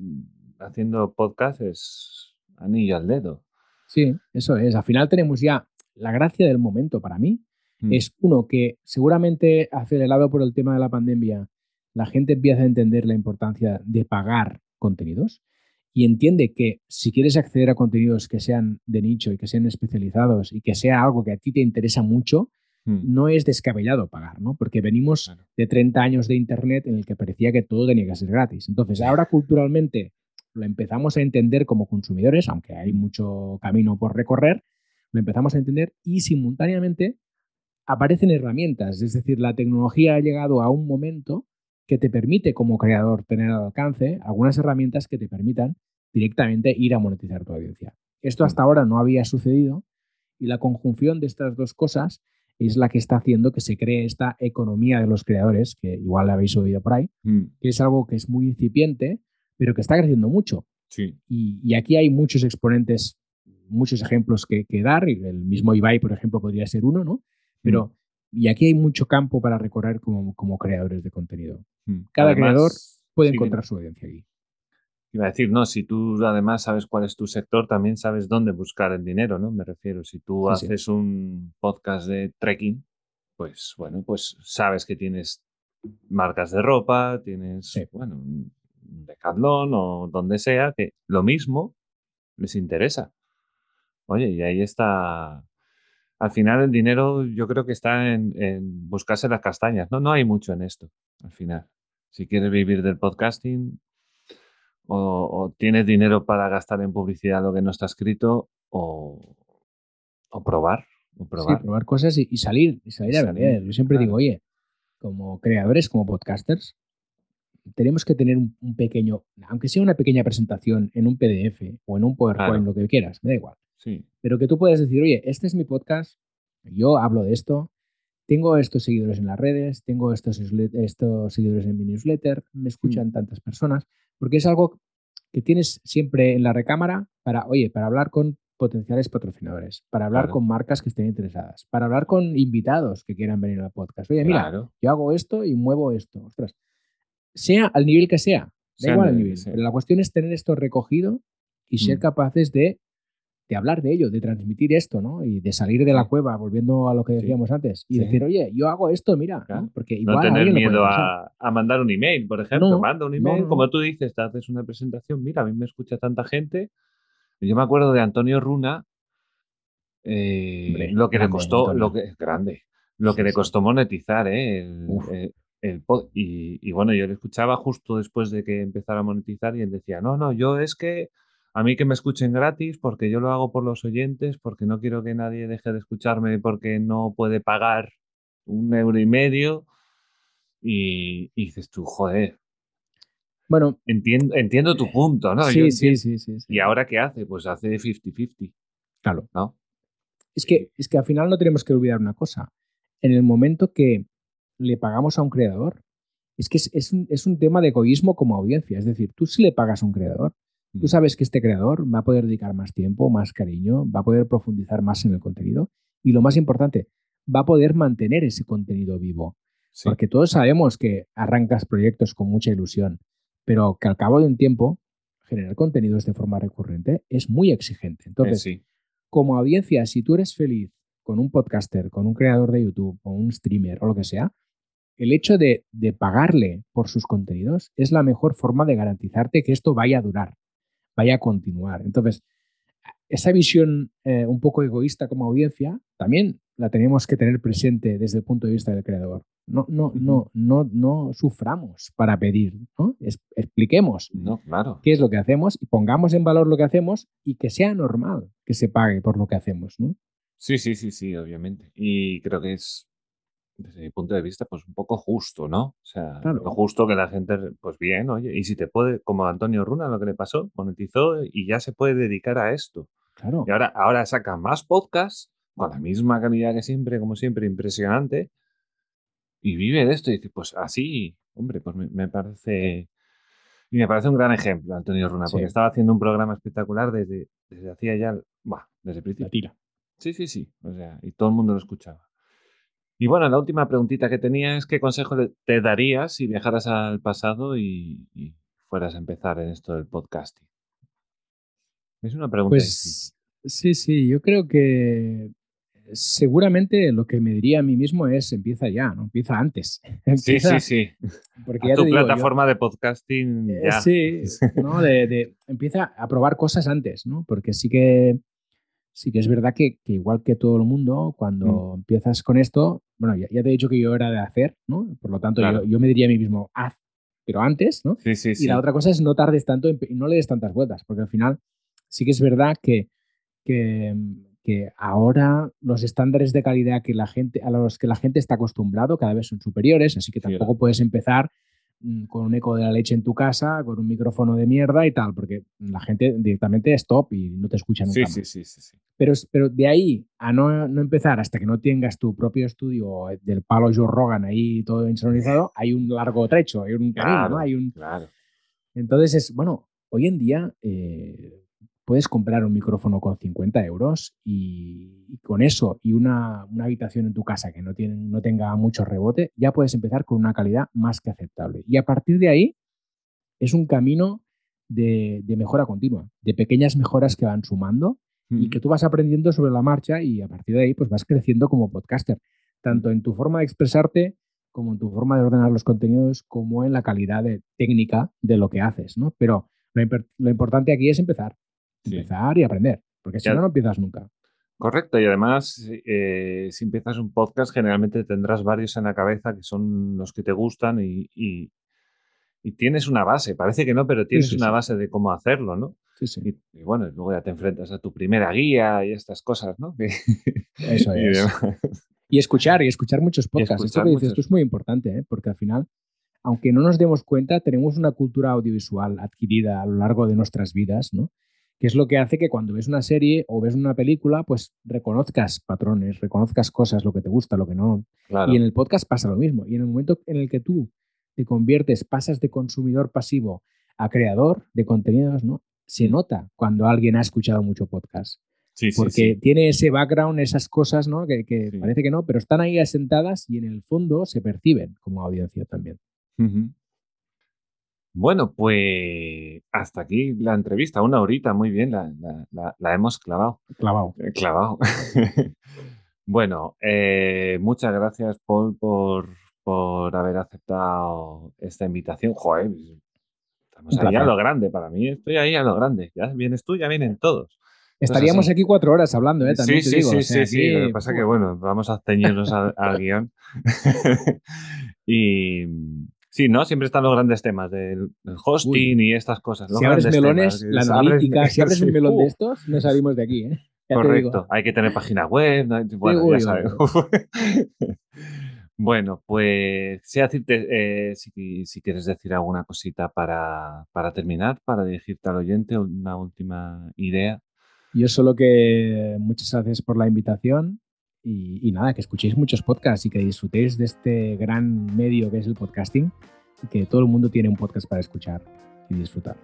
haciendo podcast es anillo al dedo. Sí, eso es. Al final tenemos ya la gracia del momento para mí. Mm. Es uno que seguramente acelerado por el tema de la pandemia, la gente empieza a entender la importancia de pagar contenidos y entiende que si quieres acceder a contenidos que sean de nicho y que sean especializados y que sea algo que a ti te interesa mucho, Mm. no es descabellado pagar, ¿no? Porque venimos Claro. de 30 años de Internet en el que parecía que todo tenía que ser gratis. Entonces, ahora culturalmente lo empezamos a entender como consumidores, aunque hay mucho camino por recorrer, lo empezamos a entender y simultáneamente aparecen herramientas, es decir, la tecnología ha llegado a un momento que te permite como creador tener al alcance algunas herramientas que te permitan directamente ir a monetizar tu audiencia. Esto hasta ahora no había sucedido y la conjunción de estas dos cosas es la que está haciendo que se cree esta economía de los creadores, que igual la habéis oído por ahí, Mm. que es algo que es muy incipiente, pero que está creciendo mucho. Sí. Y, y aquí hay muchos exponentes, muchos ejemplos que, que dar. y El mismo Ibai, por ejemplo, podría ser uno, ¿no? Pero, y aquí hay mucho campo para recorrer como, como creadores de contenido. Mm. Cada Además, creador puede sí, encontrar su audiencia aquí. Iba a decir, no, si tú además sabes cuál es tu sector, también sabes dónde buscar el dinero, ¿no? Me refiero, si tú Sí, sí. haces un podcast de trekking, pues bueno, pues sabes que tienes marcas de ropa, tienes, bueno, un Decathlon o donde sea, que lo mismo les interesa. Oye, y ahí está. Al final el dinero yo creo que está en, en buscarse las castañas, ¿no? No hay mucho en esto, al final. Si quieres vivir del podcasting, o, o tienes dinero para gastar en publicidad lo que no está escrito, o, o probar, o probar. Sí, probar cosas y, y salir, y salir a vender. Yo siempre claro. digo, oye, como creadores, como podcasters, tenemos que tener un, un pequeño, aunque sea una pequeña presentación en un PDF o en un PowerPoint, Claro. lo que quieras, me da igual. Sí, Pero que tú puedas decir, oye, este es mi podcast, yo hablo de esto, tengo estos seguidores en las redes, tengo estos, estos seguidores en mi newsletter, me escuchan tantas personas, porque es algo que tienes siempre en la recámara para, oye, para hablar con potenciales patrocinadores, para hablar Claro. con marcas que estén interesadas, para hablar con invitados que quieran venir al podcast. Oye, mira, claro. yo hago esto y muevo esto. Ostras, sea al nivel que sea, da Sea igual el el nivel pero la cuestión es tener esto recogido y ser Mm. capaces de, de hablar de ello, de transmitir esto, ¿no? Y de salir de la Sí. cueva, volviendo a lo que Sí. decíamos antes, y Sí. decir, oye, yo hago esto, mira, ¿no? Claro. porque No igual a tener le miedo a, a mandar un email, por ejemplo. No, Manda un no, email, no, como no. tú dices, te haces una presentación. Mira, a mí me escucha tanta gente. Yo me acuerdo de Antonio Runa, eh, Hombre, lo que le grande, costó, Antonio. lo que es grande, lo Sí, que le sí. costó monetizar, ¿eh? El, el pod- y, y bueno, yo le escuchaba justo después de que empezara a monetizar y él decía, no, no, yo es que a mí que me escuchen gratis porque yo lo hago por los oyentes, porque no quiero que nadie deje de escucharme porque no puede pagar un euro y medio. Y, y dices tú, joder, Bueno, entiendo, entiendo tu punto, ¿no? Sí, sí, sí, sí, sí. ¿Y ahora qué hace? Pues hace 50-50, Claro. ¿no? Es que, es que al final no tenemos que olvidar una cosa. En el momento que le pagamos a un creador, es que es, es un, es un tema de egoísmo como audiencia. Es decir, tú si le pagas a un creador. Tú sabes que este creador va a poder dedicar más tiempo, más cariño, va a poder profundizar más en el contenido y lo más importante, va a poder mantener ese contenido vivo. Sí, Porque todos sabemos que arrancas proyectos con mucha ilusión, pero que al cabo de un tiempo generar contenidos de forma recurrente es muy exigente. eh, Entonces, sí. como audiencia, si tú eres feliz con un podcaster, con un creador de YouTube o un streamer o lo que sea, el hecho de, de pagarle por sus contenidos es la mejor forma de garantizarte que esto vaya a durar, vaya a continuar. Entonces, esa visión eh, un poco egoísta como audiencia también la tenemos que tener presente desde el punto de vista del creador. No, no, no, no, no suframos para pedir, ¿no? Es- expliquemos No, claro. qué es lo que hacemos y pongamos en valor lo que hacemos y que sea normal que se pague por lo que hacemos, ¿no? Sí, sí, sí, sí, obviamente. Y creo que es, desde mi punto de vista, pues un poco justo, ¿no? O sea, Claro. lo justo que la gente, pues bien, oye, y si te puede, como a Antonio Runa, lo que le pasó, monetizó y ya se puede dedicar a esto. Claro. Y ahora, ahora saca más podcasts con la misma calidad que siempre, como siempre, impresionante, y vive de esto. Y dice, pues así, hombre, pues me, me parece. Y me parece un gran ejemplo, Antonio Runa, porque estaba haciendo un programa espectacular desde, desde hacía ya, bah, desde el principio. La tira. Sí, sí, sí. O sea, y todo el mundo lo escuchaba. Y bueno, la última preguntita que tenía es qué consejo te darías si viajaras al pasado y, y fueras a empezar en esto del podcasting. Es una pregunta difícil. Pues Sí, sí, yo creo que seguramente lo que me diría a mí mismo es empieza ya, no empieza antes. [laughs] sí, sí, sí. Porque tu plataforma de podcasting eh, ya. Sí, ¿no? De, empieza a probar cosas antes, ¿no? Porque sí que sí que es verdad que, igual que todo el mundo, cuando mm. empiezas con esto, bueno, ya, te he dicho que yo era de hacer, ¿no? Por lo tanto, yo, me diría a mí mismo, haz, pero antes, ¿no? Sí, sí, y la otra cosa es no tardes tanto y no le des tantas vueltas, porque al final sí que es verdad que, que que ahora los estándares de calidad que la gente, a los que la gente está acostumbrado cada vez son superiores, así que tampoco puedes empezar con un eco de la leche en tu casa, con un micrófono de mierda y tal, porque la gente directamente es top y no te escucha nunca. Sí, sí, sí, sí, Pero, pero de ahí a no, no, empezar hasta que no tengas tu propio estudio del palo Joe Rogan ahí todo insonorizado, [laughs] hay un largo trecho, hay un camino, ¿no? Hay un... Claro. Entonces es, bueno, hoy en día eh, puedes comprar un micrófono con 50 euros y, con eso y una, habitación en tu casa que no, tiene, no tenga mucho rebote, ya puedes empezar con una calidad más que aceptable. Y a partir de ahí es un camino de, mejora continua, de pequeñas mejoras que van sumando y que tú vas aprendiendo sobre la marcha y a partir de ahí pues vas creciendo como podcaster, tanto en tu forma de expresarte como en tu forma de ordenar los contenidos, como en la calidad de, técnica de lo que haces, ¿no? Pero lo importante aquí es empezar, Empezar y aprender, porque si no, no empiezas nunca. Correcto, y además, eh, si empiezas un podcast, generalmente tendrás varios en la cabeza que son los que te gustan y, y, tienes una base. Parece que no, pero tienes una base de cómo hacerlo, ¿no? Sí, sí. Y, bueno, luego ya te enfrentas a tu primera guía y estas cosas, ¿no? [laughs] Eso es. Y, escuchar, y escuchar muchos podcasts. Esto que dices tú es muy importante, ¿eh? porque al final, aunque no nos demos cuenta, tenemos una cultura audiovisual adquirida a lo largo de nuestras vidas, ¿no? Que es lo que hace que cuando ves una serie o ves una película, pues reconozcas patrones, reconozcas cosas, lo que te gusta, lo que no. Y en el podcast pasa lo mismo. Y en el momento en el que tú te conviertes, pasas de consumidor pasivo a creador de contenidos, ¿no? Se nota cuando alguien ha escuchado mucho podcast. Sí, porque tiene ese background, esas cosas, ¿no? Que, parece que no, pero están ahí asentadas y en el fondo se perciben como audiencia también. Bueno, pues hasta aquí la entrevista, una horita, muy bien, la, hemos clavado. Clavado. Eh, clavado. [laughs] bueno, eh, muchas gracias, Paul, por, por haber aceptado esta invitación. Joder, estamos ahí a lo grande, para mí estoy ahí a lo grande. Ya vienes tú, ya vienen todos. Estaríamos aquí cuatro horas hablando, ¿eh? También sí, sí, sí, sí, sí, Lo que pasa es que, bueno, vamos a ceñirnos al, al [laughs] guion. [laughs] y, Sí, ¿no? Siempre están los grandes temas del, hosting y estas cosas. si abres melones, la analítica, si abres un [laughs] melón de estos, no salimos de aquí, ¿eh? Correcto, hay que tener página web, bueno, ya sabes. [laughs] bueno, pues decirte, eh, si, si, quieres decir alguna cosita para, para terminar, para dirigirte al oyente, una última idea. Yo solo que muchas gracias por la invitación y, nada, que escuchéis muchos podcasts y que disfrutéis de este gran medio que es el podcasting y que todo el mundo tiene un podcast para escuchar y disfrutar.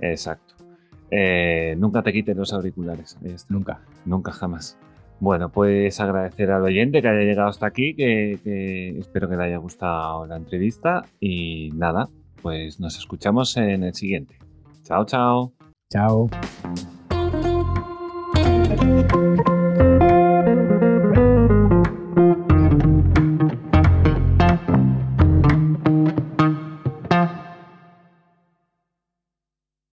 Exacto. Eh, nunca te quites los auriculares. Nunca. Nunca jamás. Bueno, pues agradecer al oyente que haya llegado hasta aquí, que, que espero que le haya gustado la entrevista y nada, pues nos escuchamos en el siguiente. Chao, chao. Chao.